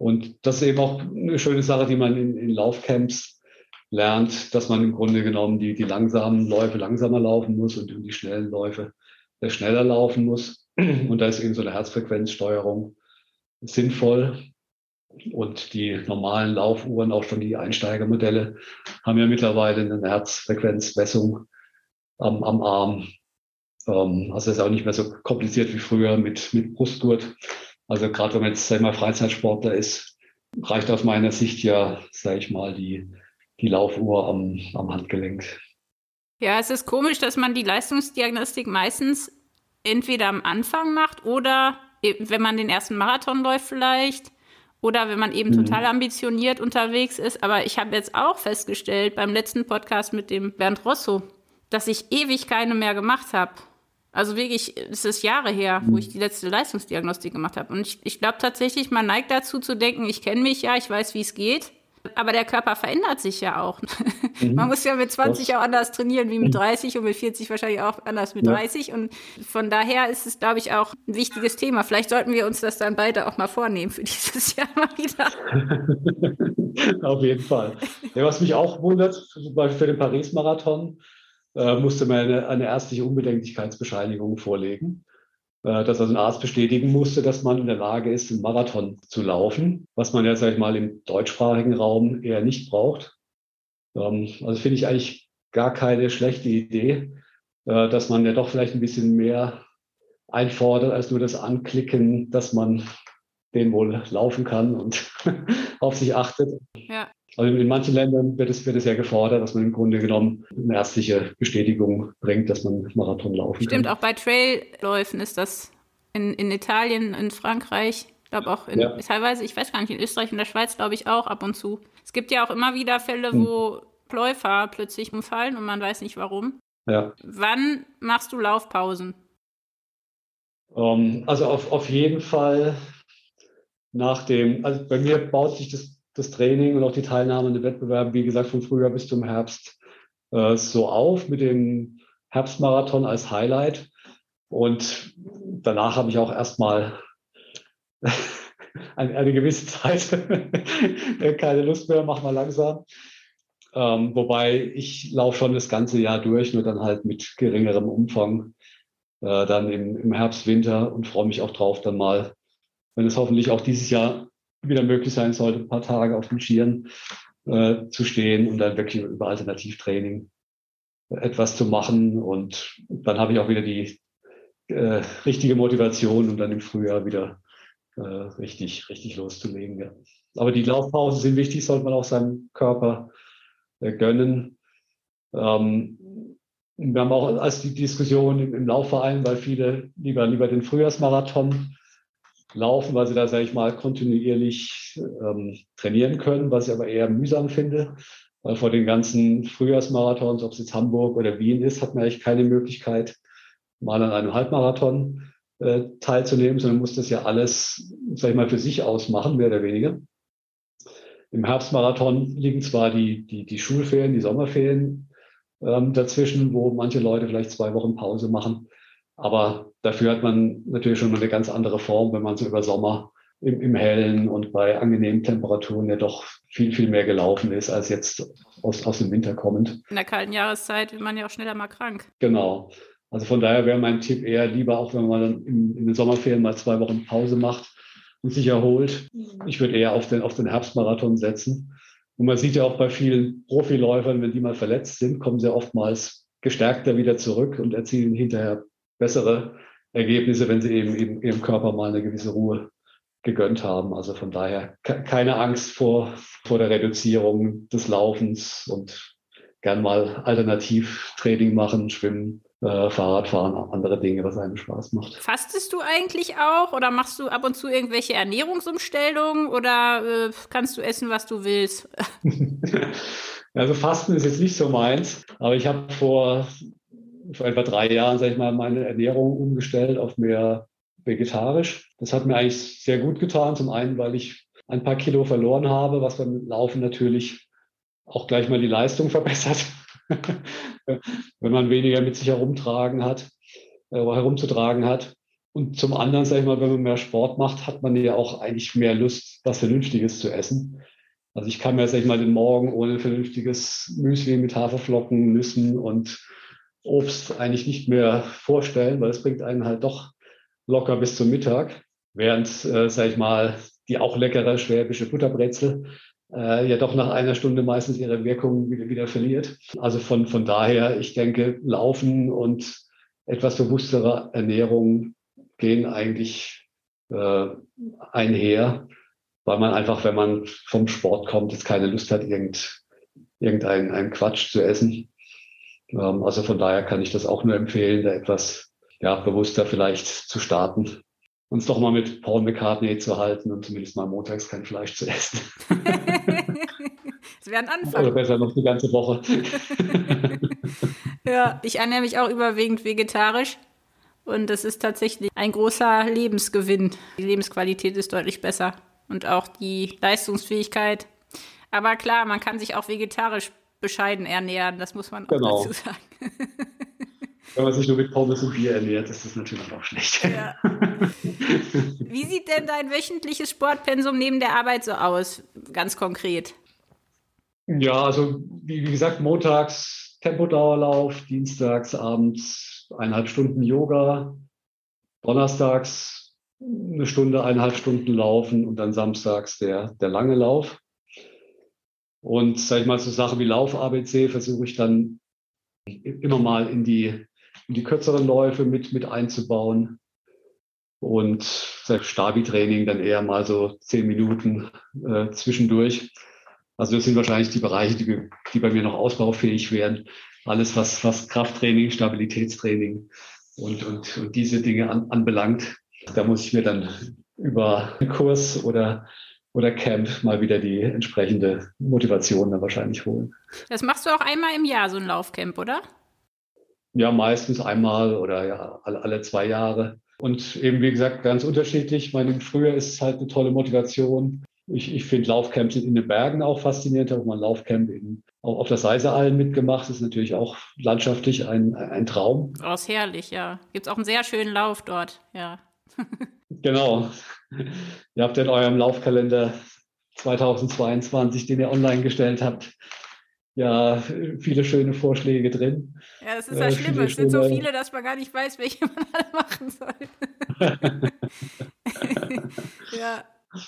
Und das ist eben auch eine schöne Sache, die man in, in Laufcamps lernt, dass man im Grunde genommen die, die langsamen Läufe langsamer laufen muss und die schnellen Läufe schneller laufen muss. Und da ist eben so eine Herzfrequenzsteuerung sinnvoll. Und die normalen Laufuhren, auch schon die Einsteigermodelle, haben ja mittlerweile eine Herzfrequenzmessung am, am Arm. Ähm, also ist auch nicht mehr so kompliziert wie früher mit, mit Brustgurt. Also gerade wenn man jetzt, sag mal, Freizeitsportler ist, reicht aus meiner Sicht ja, sage ich mal, die, die Laufuhr am, am Handgelenk. Ja, es ist komisch, dass man die Leistungsdiagnostik meistens entweder am Anfang macht oder e, wenn man den ersten Marathon läuft vielleicht oder wenn man eben mhm. total ambitioniert unterwegs ist. Aber ich habe jetzt auch festgestellt beim letzten Podcast mit dem Bernd Rosso, dass ich ewig keine mehr gemacht habe. Also wirklich, es ist Jahre her, wo ich die letzte Leistungsdiagnostik gemacht habe. Und ich, ich glaube tatsächlich, man neigt dazu zu denken, ich kenne mich ja, ich weiß, wie es geht. Aber der Körper verändert sich ja auch. Mhm. Man muss ja mit 20 das. auch anders trainieren wie mit 30 und mit 40 wahrscheinlich auch anders mit ja. 30. Und von daher ist es, glaube ich, auch ein wichtiges Thema. Vielleicht sollten wir uns das dann beide auch mal vornehmen für dieses Jahr mal wieder. Auf jeden Fall. Ja, was mich auch wundert, zum Beispiel für den Paris-Marathon, äh, musste man eine, eine ärztliche Unbedenklichkeitsbescheinigung vorlegen. Äh, dass also ein Arzt bestätigen musste, dass man in der Lage ist, einen Marathon zu laufen, was man ja, sag ich mal, im deutschsprachigen Raum eher nicht braucht. Ähm, also finde ich eigentlich gar keine schlechte Idee, äh, dass man ja doch vielleicht ein bisschen mehr einfordert als nur das Anklicken, dass man den wohl laufen kann und auf sich achtet. Ja. Also in manchen Ländern wird es, wird es ja gefordert, dass man im Grunde genommen eine ärztliche Bestätigung bringt, dass man Marathon laufen Stimmt, kann. auch bei Trailläufen ist das in, in Italien, in Frankreich, ich glaube auch in, ja. teilweise, ich weiß gar nicht, in Österreich und der Schweiz glaube ich auch ab und zu. Es gibt ja auch immer wieder Fälle, hm. wo Läufer plötzlich umfallen und man weiß nicht warum. Ja. Wann machst du Laufpausen? Um, ähm, also auf, auf jeden Fall nach dem, also bei mir baut sich das das Training und auch die Teilnahme an den Wettbewerben, wie gesagt, von Frühjahr bis zum Herbst äh, so auf mit dem Herbstmarathon als Highlight. Und danach habe ich auch erstmal eine, eine, gewisse Zeit keine Lust mehr, mach mal langsam. Ähm, wobei ich laufe schon das ganze Jahr durch, nur dann halt mit geringerem Umfang, äh, dann im, im Herbst, Winter und freue mich auch drauf, dann mal, wenn es hoffentlich auch dieses Jahr wieder möglich sein sollte, ein paar Tage auf den Skiern äh, zu stehen und dann wirklich über Alternativtraining etwas zu machen. Und dann habe ich auch wieder die äh, richtige Motivation, um dann im Frühjahr wieder äh, richtig, richtig loszulegen. Ja. Aber die Laufpausen sind wichtig, sollte man auch seinem Körper äh, gönnen. Ähm, wir haben auch als die Diskussion im Laufverein, weil viele lieber, lieber den Frühjahrsmarathon laufen, weil sie da, sage ich mal, kontinuierlich ähm, trainieren können, was ich aber eher mühsam finde. Weil vor den ganzen Frühjahrsmarathons, ob es jetzt Hamburg oder Wien ist, hat man eigentlich keine Möglichkeit, mal an einem Halbmarathon äh, teilzunehmen, sondern muss das ja alles, sag ich mal, für sich ausmachen, mehr oder weniger. Im Herbstmarathon liegen zwar die, die, die Schulferien, die Sommerferien ähm, dazwischen, wo manche Leute vielleicht zwei Wochen Pause machen. Aber dafür hat man natürlich schon mal eine ganz andere Form, wenn man so über Sommer im, im Hellen und bei angenehmen Temperaturen ja doch viel, viel mehr gelaufen ist, als jetzt aus, aus dem Winter kommend. In der kalten Jahreszeit wird man ja auch schneller mal krank. Genau. Also von daher wäre mein Tipp eher lieber, auch wenn man dann in, in den Sommerferien mal zwei Wochen Pause macht und sich erholt. Ich würde eher auf den, auf den Herbstmarathon setzen. Und man sieht ja auch bei vielen Profiläufern, wenn die mal verletzt sind, kommen sie oftmals gestärkter wieder zurück und erzielen hinterher bessere Ergebnisse, wenn sie eben, eben ihrem Körper mal eine gewisse Ruhe gegönnt haben. Also von daher keine Angst vor, vor der Reduzierung des Laufens und gern mal Alternativtraining machen, schwimmen, äh, Fahrradfahren, andere Dinge, was einem Spaß macht. Fastest du eigentlich auch oder machst du ab und zu irgendwelche Ernährungsumstellungen oder äh, kannst du essen, was du willst? also Fasten ist jetzt nicht so meins, aber ich habe vor vor etwa drei Jahren, sage ich mal, meine Ernährung umgestellt auf mehr vegetarisch. Das hat mir eigentlich sehr gut getan. Zum einen, weil ich ein paar Kilo verloren habe, was beim Laufen natürlich auch gleich mal die Leistung verbessert, wenn man weniger mit sich herumtragen hat, äh, herumzutragen hat. Und zum anderen, sage ich mal, wenn man mehr Sport macht, hat man ja auch eigentlich mehr Lust, was Vernünftiges zu essen. Also ich kann mir, sag ich mal, den Morgen ohne vernünftiges Müsli mit Haferflocken, Nüssen und Obst eigentlich nicht mehr vorstellen, weil es bringt einen halt doch locker bis zum Mittag, während, äh, sag ich mal, die auch leckere schwäbische Butterbrezel äh, ja doch nach einer Stunde meistens ihre Wirkung wieder, wieder verliert. Also von, von daher, ich denke, Laufen und etwas bewusstere Ernährung gehen eigentlich äh, einher, weil man einfach, wenn man vom Sport kommt, jetzt keine Lust hat, irgend, irgendeinen Quatsch zu essen. Ähm, also von daher kann ich das auch nur empfehlen, da etwas ja, bewusster vielleicht zu starten. uns doch mal mit Paul McCartney zu halten und zumindest mal montags kein Fleisch zu essen. das wäre ein Anfang. Oder besser noch die ganze Woche. ja, ich ernähre mich auch überwiegend vegetarisch. Und das ist tatsächlich ein großer Lebensgewinn. Die Lebensqualität ist deutlich besser und auch die Leistungsfähigkeit. Aber klar, man kann sich auch vegetarisch bescheiden ernähren, das muss man auch genau. dazu sagen. Wenn man sich nur mit Pommes und Bier ernährt, ist das natürlich auch schlecht. Ja. Wie sieht denn dein wöchentliches Sportpensum neben der Arbeit so aus, ganz konkret? Ja, also wie, wie gesagt, montags Tempodauerlauf, dienstags abends eineinhalb Stunden Yoga, donnerstags eine Stunde, eineinhalb Stunden laufen und dann samstags der, der lange Lauf. Und sag ich mal, so Sachen wie Lauf-ABC versuche ich dann immer mal in die, in die kürzeren Läufe mit, mit einzubauen. Und Stabi-Training dann eher mal so zehn Minuten äh, zwischendurch. Also das sind wahrscheinlich die Bereiche, die, die bei mir noch ausbaufähig wären. Alles, was, was Krafttraining, Stabilitätstraining und, und, und diese Dinge an, anbelangt. Da muss ich mir dann über einen Kurs oder oder Camp mal wieder die entsprechende Motivation dann wahrscheinlich holen. Das machst du auch einmal im Jahr, so ein Laufcamp, oder? Ja, meistens einmal oder ja, alle, alle zwei Jahre. Und eben, wie gesagt, ganz unterschiedlich. Ich meine, früher ist es halt eine tolle Motivation. Ich, ich finde Laufcamps in den Bergen auch faszinierend. Ich habe mal ein Laufcamp in, auch auf der Seiseallen mitgemacht. Das ist natürlich auch landschaftlich ein, ein Traum. Oh, ist herrlich, ja. Gibt es auch einen sehr schönen Lauf dort, ja. genau. Ihr habt in eurem Laufkalender 2022, den ihr online gestellt habt, ja, viele schöne Vorschläge drin. Ja, das ist ja äh, schlimm. Es sind so viele, dass man gar nicht weiß, welche man alle machen soll. ja.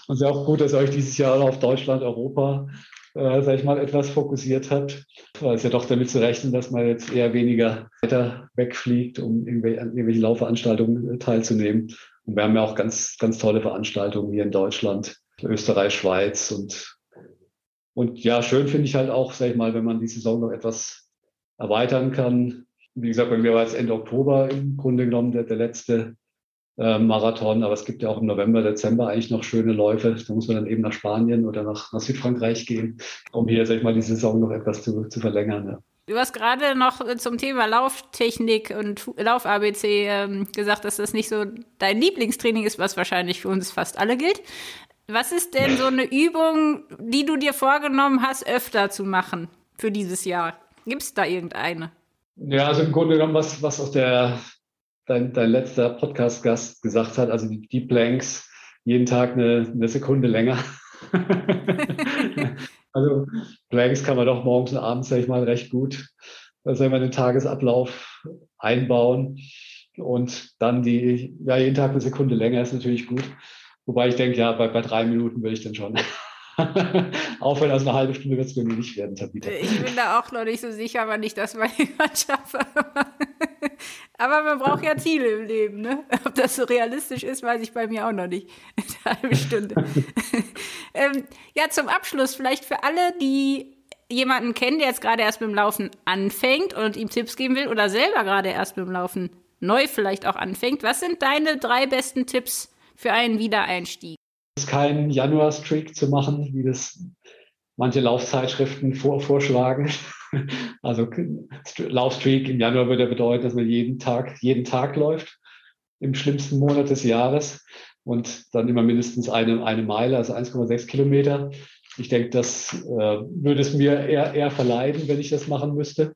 Und es ist auch gut, dass ihr euch dieses Jahr auf Deutschland, Europa, äh, sag ich mal, etwas fokussiert habt. Weil es ja doch damit zu rechnen, dass man jetzt eher weniger weiter wegfliegt, um an irgendwelchen Laufveranstaltungen teilzunehmen. Und wir haben ja auch ganz, ganz tolle Veranstaltungen hier in Deutschland, Österreich, Schweiz und, und ja, schön finde ich halt auch, sag ich mal, wenn man die Saison noch etwas erweitern kann. Wie gesagt, bei mir war jetzt Ende Oktober im Grunde genommen der, der letzte äh, Marathon, aber es gibt ja auch im November, Dezember eigentlich noch schöne Läufe. Da muss man dann eben nach Spanien oder nach, nach Südfrankreich gehen, um hier, sag ich mal, die Saison noch etwas zu, zu verlängern. Ja. Du hast gerade noch zum Thema Lauftechnik und Lauf-ABC ähm, gesagt, dass das nicht so dein Lieblingstraining ist, was wahrscheinlich für uns fast alle gilt. Was ist denn so eine Übung, die du dir vorgenommen hast, öfter zu machen für dieses Jahr? Gibt es da irgendeine? Ja, also im Grunde genommen, was, was auch der, dein, dein letzter Podcast-Gast gesagt hat, also die Deep Blanks, jeden Tag eine, eine Sekunde länger. Also Blanks kann man doch morgens und abends, sag ich mal, recht gut, also wenn wir den Tagesablauf einbauen und dann die, ja, jeden Tag eine Sekunde länger ist natürlich gut. Wobei ich denke, ja, bei, bei drei Minuten würde ich dann schon aufhören, also eine halbe Stunde wird es mir nicht werden, Tabitha. Ich bin da auch noch nicht so sicher, aber nicht, dass man jemand schaffe. Aber man braucht ja Ziele im Leben, ne? Ob das so realistisch ist, weiß ich bei mir auch noch nicht. Eine halbe Stunde. ähm, ja, zum Abschluss vielleicht für alle, die jemanden kennen, der jetzt gerade erst mit dem Laufen anfängt und ihm Tipps geben will oder selber gerade erst mit dem Laufen neu vielleicht auch anfängt. Was sind deine drei besten Tipps für einen Wiedereinstieg? Es ist kein Januar-Streak zu machen, wie das manche Laufzeitschriften vor, vorschlagen. Also Laufstreak im Januar würde bedeuten, dass man jeden Tag, jeden Tag läuft, im schlimmsten Monat des Jahres und dann immer mindestens eine, eine Meile, also 1,6 Kilometer. Ich denke, das äh, würde es mir eher, eher verleiden, wenn ich das machen müsste.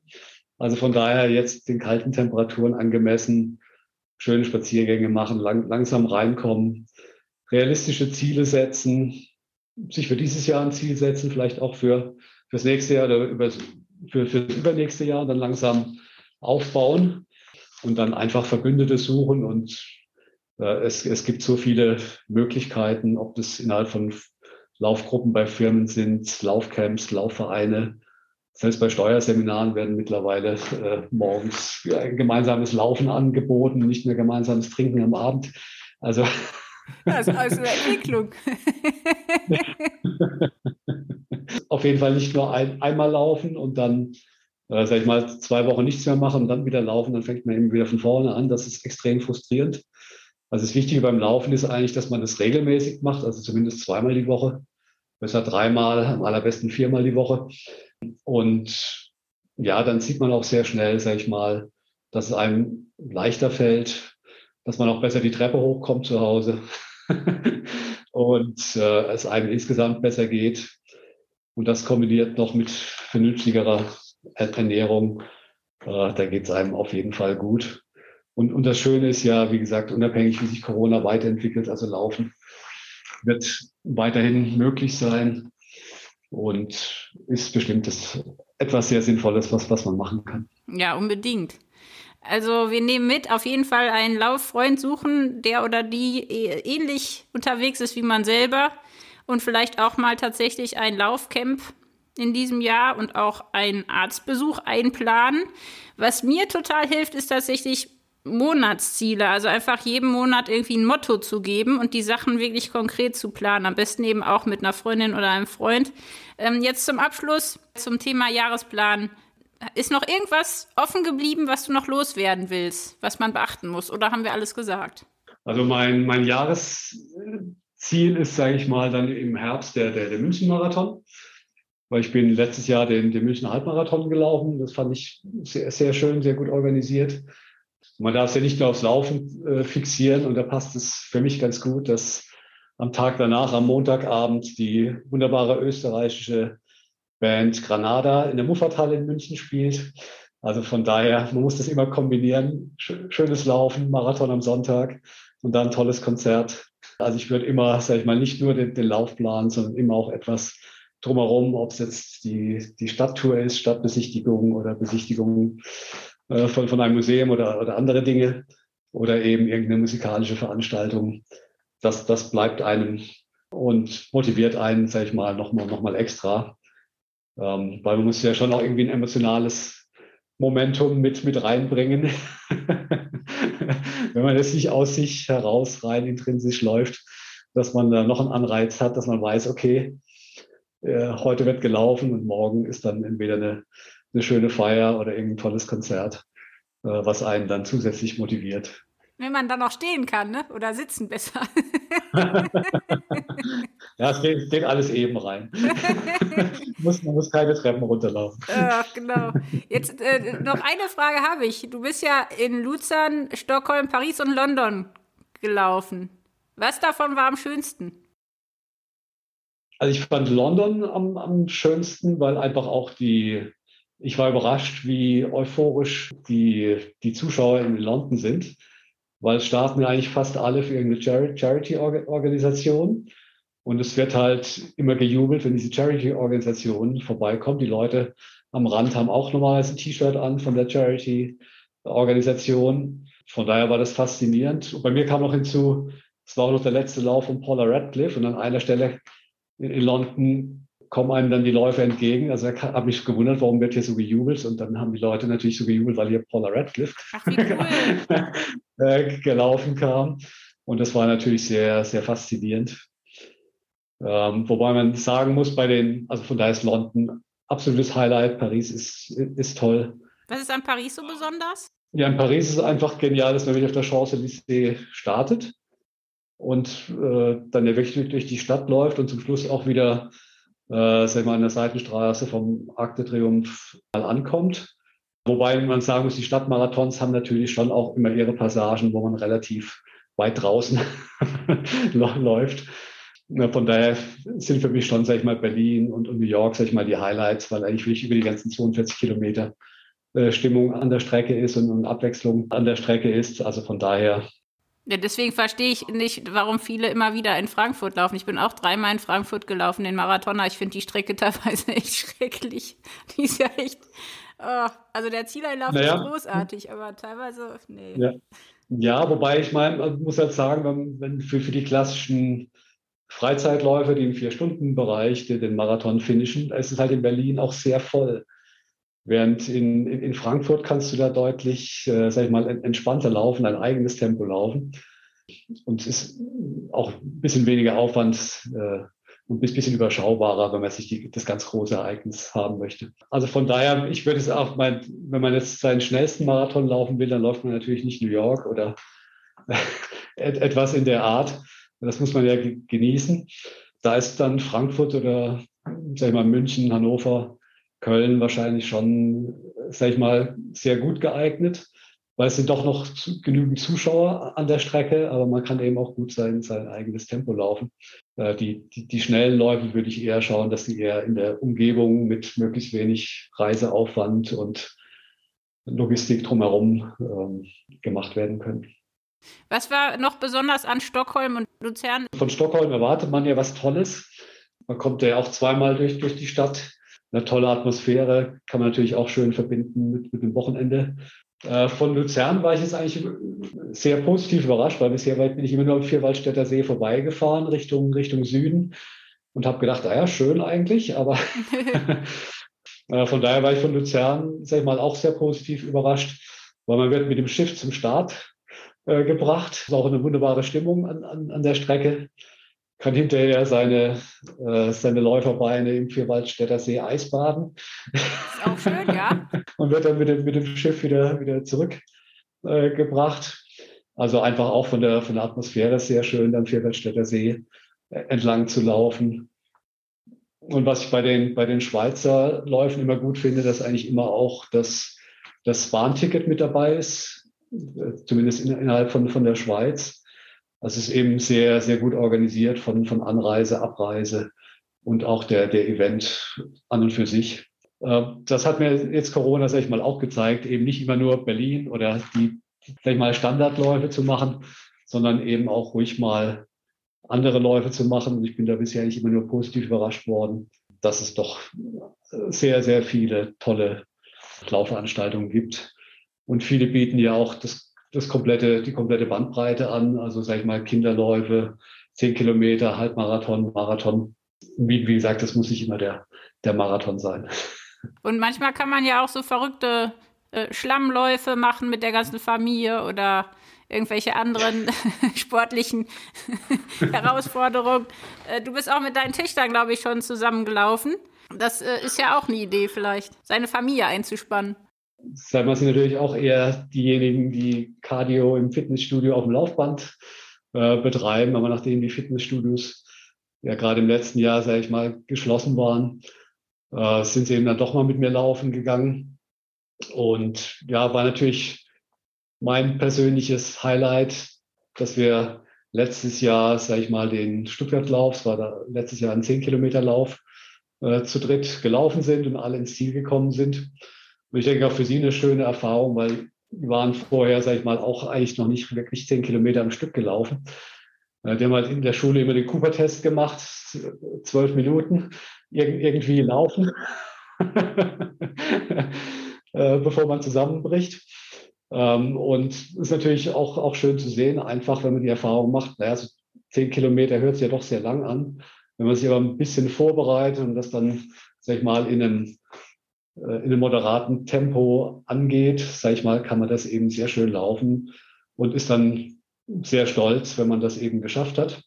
Also von daher jetzt den kalten Temperaturen angemessen, schöne Spaziergänge machen, lang, langsam reinkommen, realistische Ziele setzen, sich für dieses Jahr ein Ziel setzen, vielleicht auch für fürs nächste Jahr oder über, für, für das übernächste Jahr dann langsam aufbauen und dann einfach Verbündete suchen. Und äh, es, es gibt so viele Möglichkeiten, ob das innerhalb von Laufgruppen bei Firmen sind, Laufcamps, Laufvereine. Selbst bei Steuerseminaren werden mittlerweile äh, morgens ein gemeinsames Laufen angeboten, nicht mehr gemeinsames Trinken am Abend. Also das ist also eine Entwicklung. Auf jeden Fall nicht nur ein, einmal laufen und dann, äh, sag ich mal, zwei Wochen nichts mehr machen und dann wieder laufen, dann fängt man eben wieder von vorne an. Das ist extrem frustrierend. Also das Wichtige beim Laufen ist eigentlich, dass man das regelmäßig macht, also zumindest zweimal die Woche, besser dreimal, am allerbesten viermal die Woche. Und ja, dann sieht man auch sehr schnell, sage ich mal, dass es einem leichter fällt, dass man auch besser die Treppe hochkommt zu Hause und äh, es einem insgesamt besser geht. Und das kombiniert noch mit vernünftigerer Ernährung, äh, da geht es einem auf jeden Fall gut. Und, und das Schöne ist ja, wie gesagt, unabhängig, wie sich Corona weiterentwickelt, also Laufen wird weiterhin möglich sein und ist bestimmt das etwas sehr Sinnvolles, was, was man machen kann. Ja, unbedingt. Also wir nehmen mit, auf jeden Fall einen Lauffreund suchen, der oder die e, ähnlich unterwegs ist wie man selber und vielleicht auch mal tatsächlich ein Laufcamp in diesem Jahr und auch einen Arztbesuch einplanen. Was mir total hilft, ist tatsächlich Monatsziele, also einfach jedem Monat irgendwie ein Motto zu geben und die Sachen wirklich konkret zu planen. Am besten eben auch mit einer Freundin oder einem Freund. Ähm, jetzt zum Abschluss zum Thema Jahresplan. Ist noch irgendwas offen geblieben, was du noch loswerden willst, was man beachten muss? Oder haben wir alles gesagt? Also mein, mein Jahresziel ist, sage ich mal, dann im Herbst der, der, der München-Marathon. Weil ich bin letztes Jahr den, den München Halbmarathon gelaufen. Das fand ich sehr, sehr schön, sehr gut organisiert. Man darf es ja nicht nur aufs Laufen äh, fixieren und da passt es für mich ganz gut, dass am Tag danach, am Montagabend, die wunderbare österreichische Band Granada in der Muffathalle in München spielt. Also von daher, man muss das immer kombinieren. Schönes Laufen, Marathon am Sonntag und dann tolles Konzert. Also ich würde immer, sage ich mal, nicht nur den, den Lauf planen, sondern immer auch etwas drumherum, ob es jetzt die, die Stadttour ist, Stadtbesichtigung oder Besichtigung äh, von, von einem Museum oder, oder andere Dinge oder eben irgendeine musikalische Veranstaltung. Das, das bleibt einem und motiviert einen, sage ich mal, nochmal noch mal extra. Ähm, weil man muss ja schon auch irgendwie ein emotionales Momentum mit, mit reinbringen. Wenn man das nicht aus sich heraus rein intrinsisch läuft, dass man da noch einen Anreiz hat, dass man weiß, okay, äh, heute wird gelaufen und morgen ist dann entweder eine eine schöne Feier oder irgendein tolles Konzert, äh, was einen dann zusätzlich motiviert. Wenn man dann auch stehen kann, ne? oder sitzen besser. ja, es geht, geht, alles eben rein. muss, man muss keine Treppen runterlaufen. Ja, genau. Jetzt äh, noch eine Frage habe ich. Du bist ja in Luzern, Stockholm, Paris und London gelaufen. Was davon war am schönsten? Also ich fand London am, am schönsten, weil einfach auch die, ich war überrascht, wie euphorisch die, die Zuschauer in London sind, weil es starten eigentlich fast alle für irgendeine Charity-Organisation. Und es wird halt immer gejubelt, wenn diese Charity-Organisation vorbeikommt. Die Leute am Rand haben auch normalerweise ein T-Shirt an von der Charity-Organisation. Von daher war das faszinierend. Und bei mir kam noch hinzu, es war auch noch der letzte Lauf von Paula Radcliffe und an einer Stelle in London kommen einem dann die Läufer entgegen. Also ich habe mich gewundert, warum wird hier so gejubelt? Und dann haben die Leute natürlich so gejubelt, weil hier Paula Radcliffe cool. Äh, gelaufen kam. Und das war natürlich sehr, sehr faszinierend. Ähm, wobei man sagen muss, bei den, also von daher ist London absolutes Highlight. Paris ist, ist toll. Was ist an Paris so besonders? Ja, in Paris ist es einfach genial, dass man wirklich auf der Champs-Élysées startet und äh, dann ja wirklich durch die Stadt läuft und zum Schluss auch wieder äh, sag mal, an der Seitenstraße vom Arc de Triomphe ankommt. Wobei man sagen muss, die Stadtmarathons haben natürlich schon auch immer ihre Passagen, wo man relativ weit draußen läuft. Von daher sind für mich schon, sag ich mal, Berlin und, und New York, sag ich mal, die Highlights, weil eigentlich wirklich über die ganzen 42 Kilometer äh, Stimmung an der Strecke ist und, und Abwechslung an der Strecke ist. Also von daher deswegen verstehe ich nicht, warum viele immer wieder in Frankfurt laufen. Ich bin auch dreimal in Frankfurt gelaufen, den Marathoner. Ich finde die Strecke teilweise echt schrecklich. Die ist ja echt. Oh, also der Zieleinlauf naja. ist großartig, aber teilweise, nee. Ja, ja wobei ich meine, man muss halt sagen, wenn, wenn für, für die klassischen Freizeitläufer, die im Vier-Stunden-Bereich den Marathon finishen, ist es halt in Berlin auch sehr voll. Während in, in, Frankfurt kannst du da deutlich, äh, sag ich mal, entspannter laufen, ein eigenes Tempo laufen. Und es ist auch ein bisschen weniger Aufwand äh, und ein bisschen überschaubarer, wenn man sich die, das ganz große Ereignis haben möchte. Also von daher, ich würde es auch, mein, wenn man jetzt seinen schnellsten Marathon laufen will, dann läuft man natürlich nicht New York oder et etwas in der Art. Das muss man ja genießen. Da ist dann Frankfurt oder sag ich mal, München, Hannover, Köln wahrscheinlich schon, sag ich mal, sehr gut geeignet, weil es sind doch noch genügend Zuschauer an der Strecke, aber man kann eben auch gut sein, sein eigenes Tempo laufen. Äh, die, die, die schnellen Läufe würde ich eher schauen, dass sie eher in der Umgebung mit möglichst wenig Reiseaufwand und Logistik drumherum ähm, gemacht werden können. Was war noch besonders an Stockholm und Luzern? Von Stockholm erwartet man ja was Tolles. Man kommt ja auch zweimal durch, durch die Stadt. Eine tolle Atmosphäre kann man natürlich auch schön verbinden mit, mit dem Wochenende. Äh, von Luzern war ich jetzt eigentlich sehr positiv überrascht, weil bisher bin ich immer nur am Vierwaldstätter See vorbeigefahren, Richtung, Richtung Süden und habe gedacht, ah ja, schön eigentlich, aber äh, von daher war ich von Luzern, sag ich mal, auch sehr positiv überrascht, weil man wird mit dem Schiff zum Start äh, gebracht. Ist auch eine wunderbare Stimmung an, an, an der Strecke kann hinterher seine, äh, seine Läuferbeine im Vierwaldstätter See eisbaden. Ist auch schön, ja. und wird dann mit dem, mit dem Schiff wieder, wieder zurückgebracht. Äh, also einfach auch von der, von der Atmosphäre sehr schön, am Vierwaldstätter See äh, entlang zu laufen. Und was ich bei den, bei den Schweizer Läufen immer gut finde, dass eigentlich immer auch das, das Bahnticket mit dabei ist, äh, zumindest in, innerhalb von, von der Schweiz. Das ist eben sehr, sehr gut organisiert von, von Anreise, Abreise und auch der, der Event an und für sich. Äh, das hat mir jetzt Corona, sag ich mal, auch gezeigt, eben nicht immer nur Berlin oder die, sag ich mal, Standardläufe zu machen, sondern eben auch ruhig mal andere Läufe zu machen. Und ich bin da bisher nicht immer nur positiv überrascht worden, dass es doch sehr, sehr viele tolle Laufveranstaltungen gibt. Und viele bieten ja auch das das komplette, die komplette Bandbreite an. Also sage ich mal Kinderläufe, zehn Kilometer, Halbmarathon, Marathon. Wie, wie gesagt, das muss nicht immer der, der Marathon sein. Und manchmal kann man ja auch so verrückte äh, Schlammläufe machen mit der ganzen Familie oder irgendwelche anderen sportlichen Herausforderungen. Äh, du bist auch mit deinen Töchtern, glaube ich, schon zusammengelaufen. Das äh, ist ja auch eine Idee vielleicht, seine Familie einzuspannen sagen wir, sind natürlich auch eher diejenigen, die Cardio im Fitnessstudio auf dem Laufband äh, betreiben. Aber nachdem die Fitnessstudios ja gerade im letzten Jahr, sage ich mal, geschlossen waren, äh, sind sie eben dann doch mal mit mir laufen gegangen. Und ja, war natürlich mein persönliches Highlight, dass wir letztes Jahr, sage ich mal, den Stuttgart-Lauf, es war da letztes Jahr ein 10-Kilometer-Lauf, äh, zu dritt gelaufen sind und alle ins Ziel gekommen sind. Und ich denke auch für Sie eine schöne Erfahrung, weil die waren vorher, sage ich mal, auch eigentlich noch nicht wirklich zehn Kilometer am Stück gelaufen. Äh, die haben halt in der Schule immer den Cooper-Test gemacht, zwölf Minuten irgendwie laufen, äh, bevor man zusammenbricht. Ähm, und es ist natürlich auch, auch schön zu sehen, einfach wenn man die Erfahrung macht, naja, so zehn Kilometer hört sich ja doch sehr lang an. Wenn man sich aber ein bisschen vorbereitet und das dann, sag ich mal, in einem in einem moderaten Tempo angeht, sage ich mal, kann man das eben sehr schön laufen und ist dann sehr stolz, wenn man das eben geschafft hat.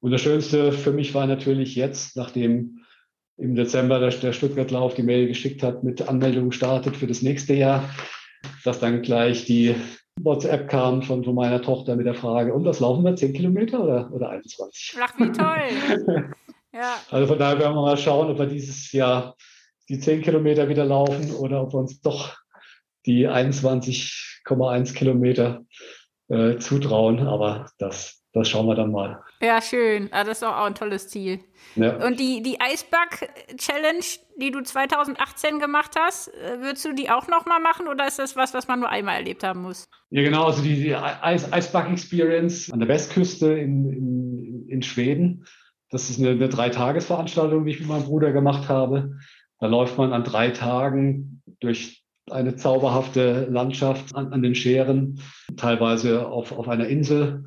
Und das Schönste für mich war natürlich jetzt, nachdem im Dezember der, der Stuttgart-Lauf die Mail geschickt hat, mit Anmeldung startet für das nächste Jahr, dass dann gleich die WhatsApp kam von, von meiner Tochter mit der Frage, und das laufen wir 10 Kilometer oder, oder 21? Ach, wie toll. ja. Also von daher werden wir mal schauen, ob wir dieses Jahr die 10 Kilometer wieder laufen oder ob wir uns doch die 21,1 Kilometer äh, zutrauen. Aber das, das schauen wir dann mal. Ja, schön. Ah, das ist auch ein tolles Ziel. Ja. Und die, die Eisberg-Challenge, die du 2018 gemacht hast, äh, würdest du die auch nochmal machen oder ist das was, was man nur einmal erlebt haben muss? Ja, genau. Also die, die Eis, Eisberg-Experience an der Westküste in, in, in Schweden. Das ist eine, eine Dreitagesveranstaltung, die ich mit meinem Bruder gemacht habe. Da läuft man an drei Tagen durch eine zauberhafte Landschaft an, an den Scheren, teilweise auf, auf einer Insel,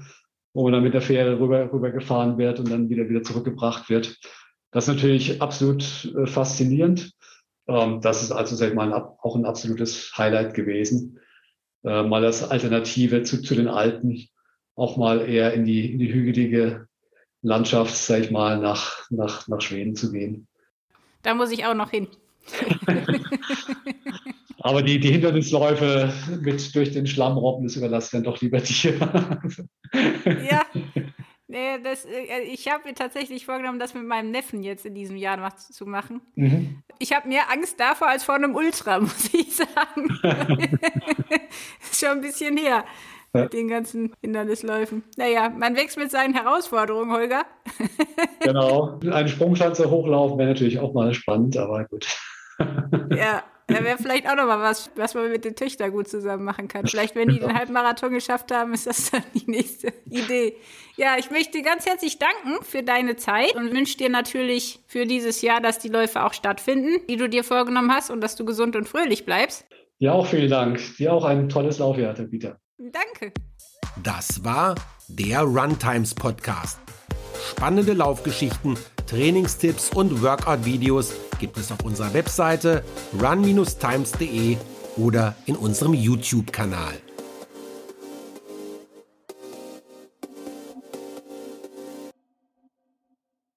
wo man dann mit der Fähre rüber, rüber gefahren wird und dann wieder, wieder zurückgebracht wird. Das ist natürlich absolut äh, faszinierend. Ähm, das ist also, sag ich mal, auch ein absolutes Highlight gewesen, äh, mal als Alternative zu, zu den Alten auch mal eher in die, in die hügelige Landschaft, sag ich mal, nach, nach, nach Schweden zu gehen. Da muss ich auch noch hin. Aber die, die Hindernisläufe mit durch den Schlamm robben, das überlasse dann doch lieber dir. ja. Nee, das, äh, ich habe mir tatsächlich vorgenommen, das mit meinem Neffen jetzt in diesem Jahr zu machen. Mhm. Ich habe mehr Angst davor als vor einem Ultra, muss ich sagen. ist schon ein bisschen her ja. mit den ganzen Hindernisläufen. Naja, man wächst mit seinen Herausforderungen, Holger. genau. Eine Sprungschanze hochlaufen wäre natürlich auch mal spannend, aber gut. ja, da wäre vielleicht auch noch mal was, was man mit den Töchtern gut zusammen machen kann. Vielleicht, wenn die den Halbmarathon geschafft haben, ist das dann die nächste Idee. Ja, ich möchte dir ganz herzlich danken für deine Zeit und wünsche dir natürlich für dieses Jahr, dass die Läufe auch stattfinden, die du dir vorgenommen hast und dass du gesund und fröhlich bleibst. Ja, auch vielen Dank. Dir auch ein tolles Laufjahr, Peter. Danke. Das war der Runtimes Podcast. Spannende Laufgeschichten, Trainingstipps und Workout-Videos gibt es auf unserer Webseite run-times.de oder in unserem YouTube-Kanal.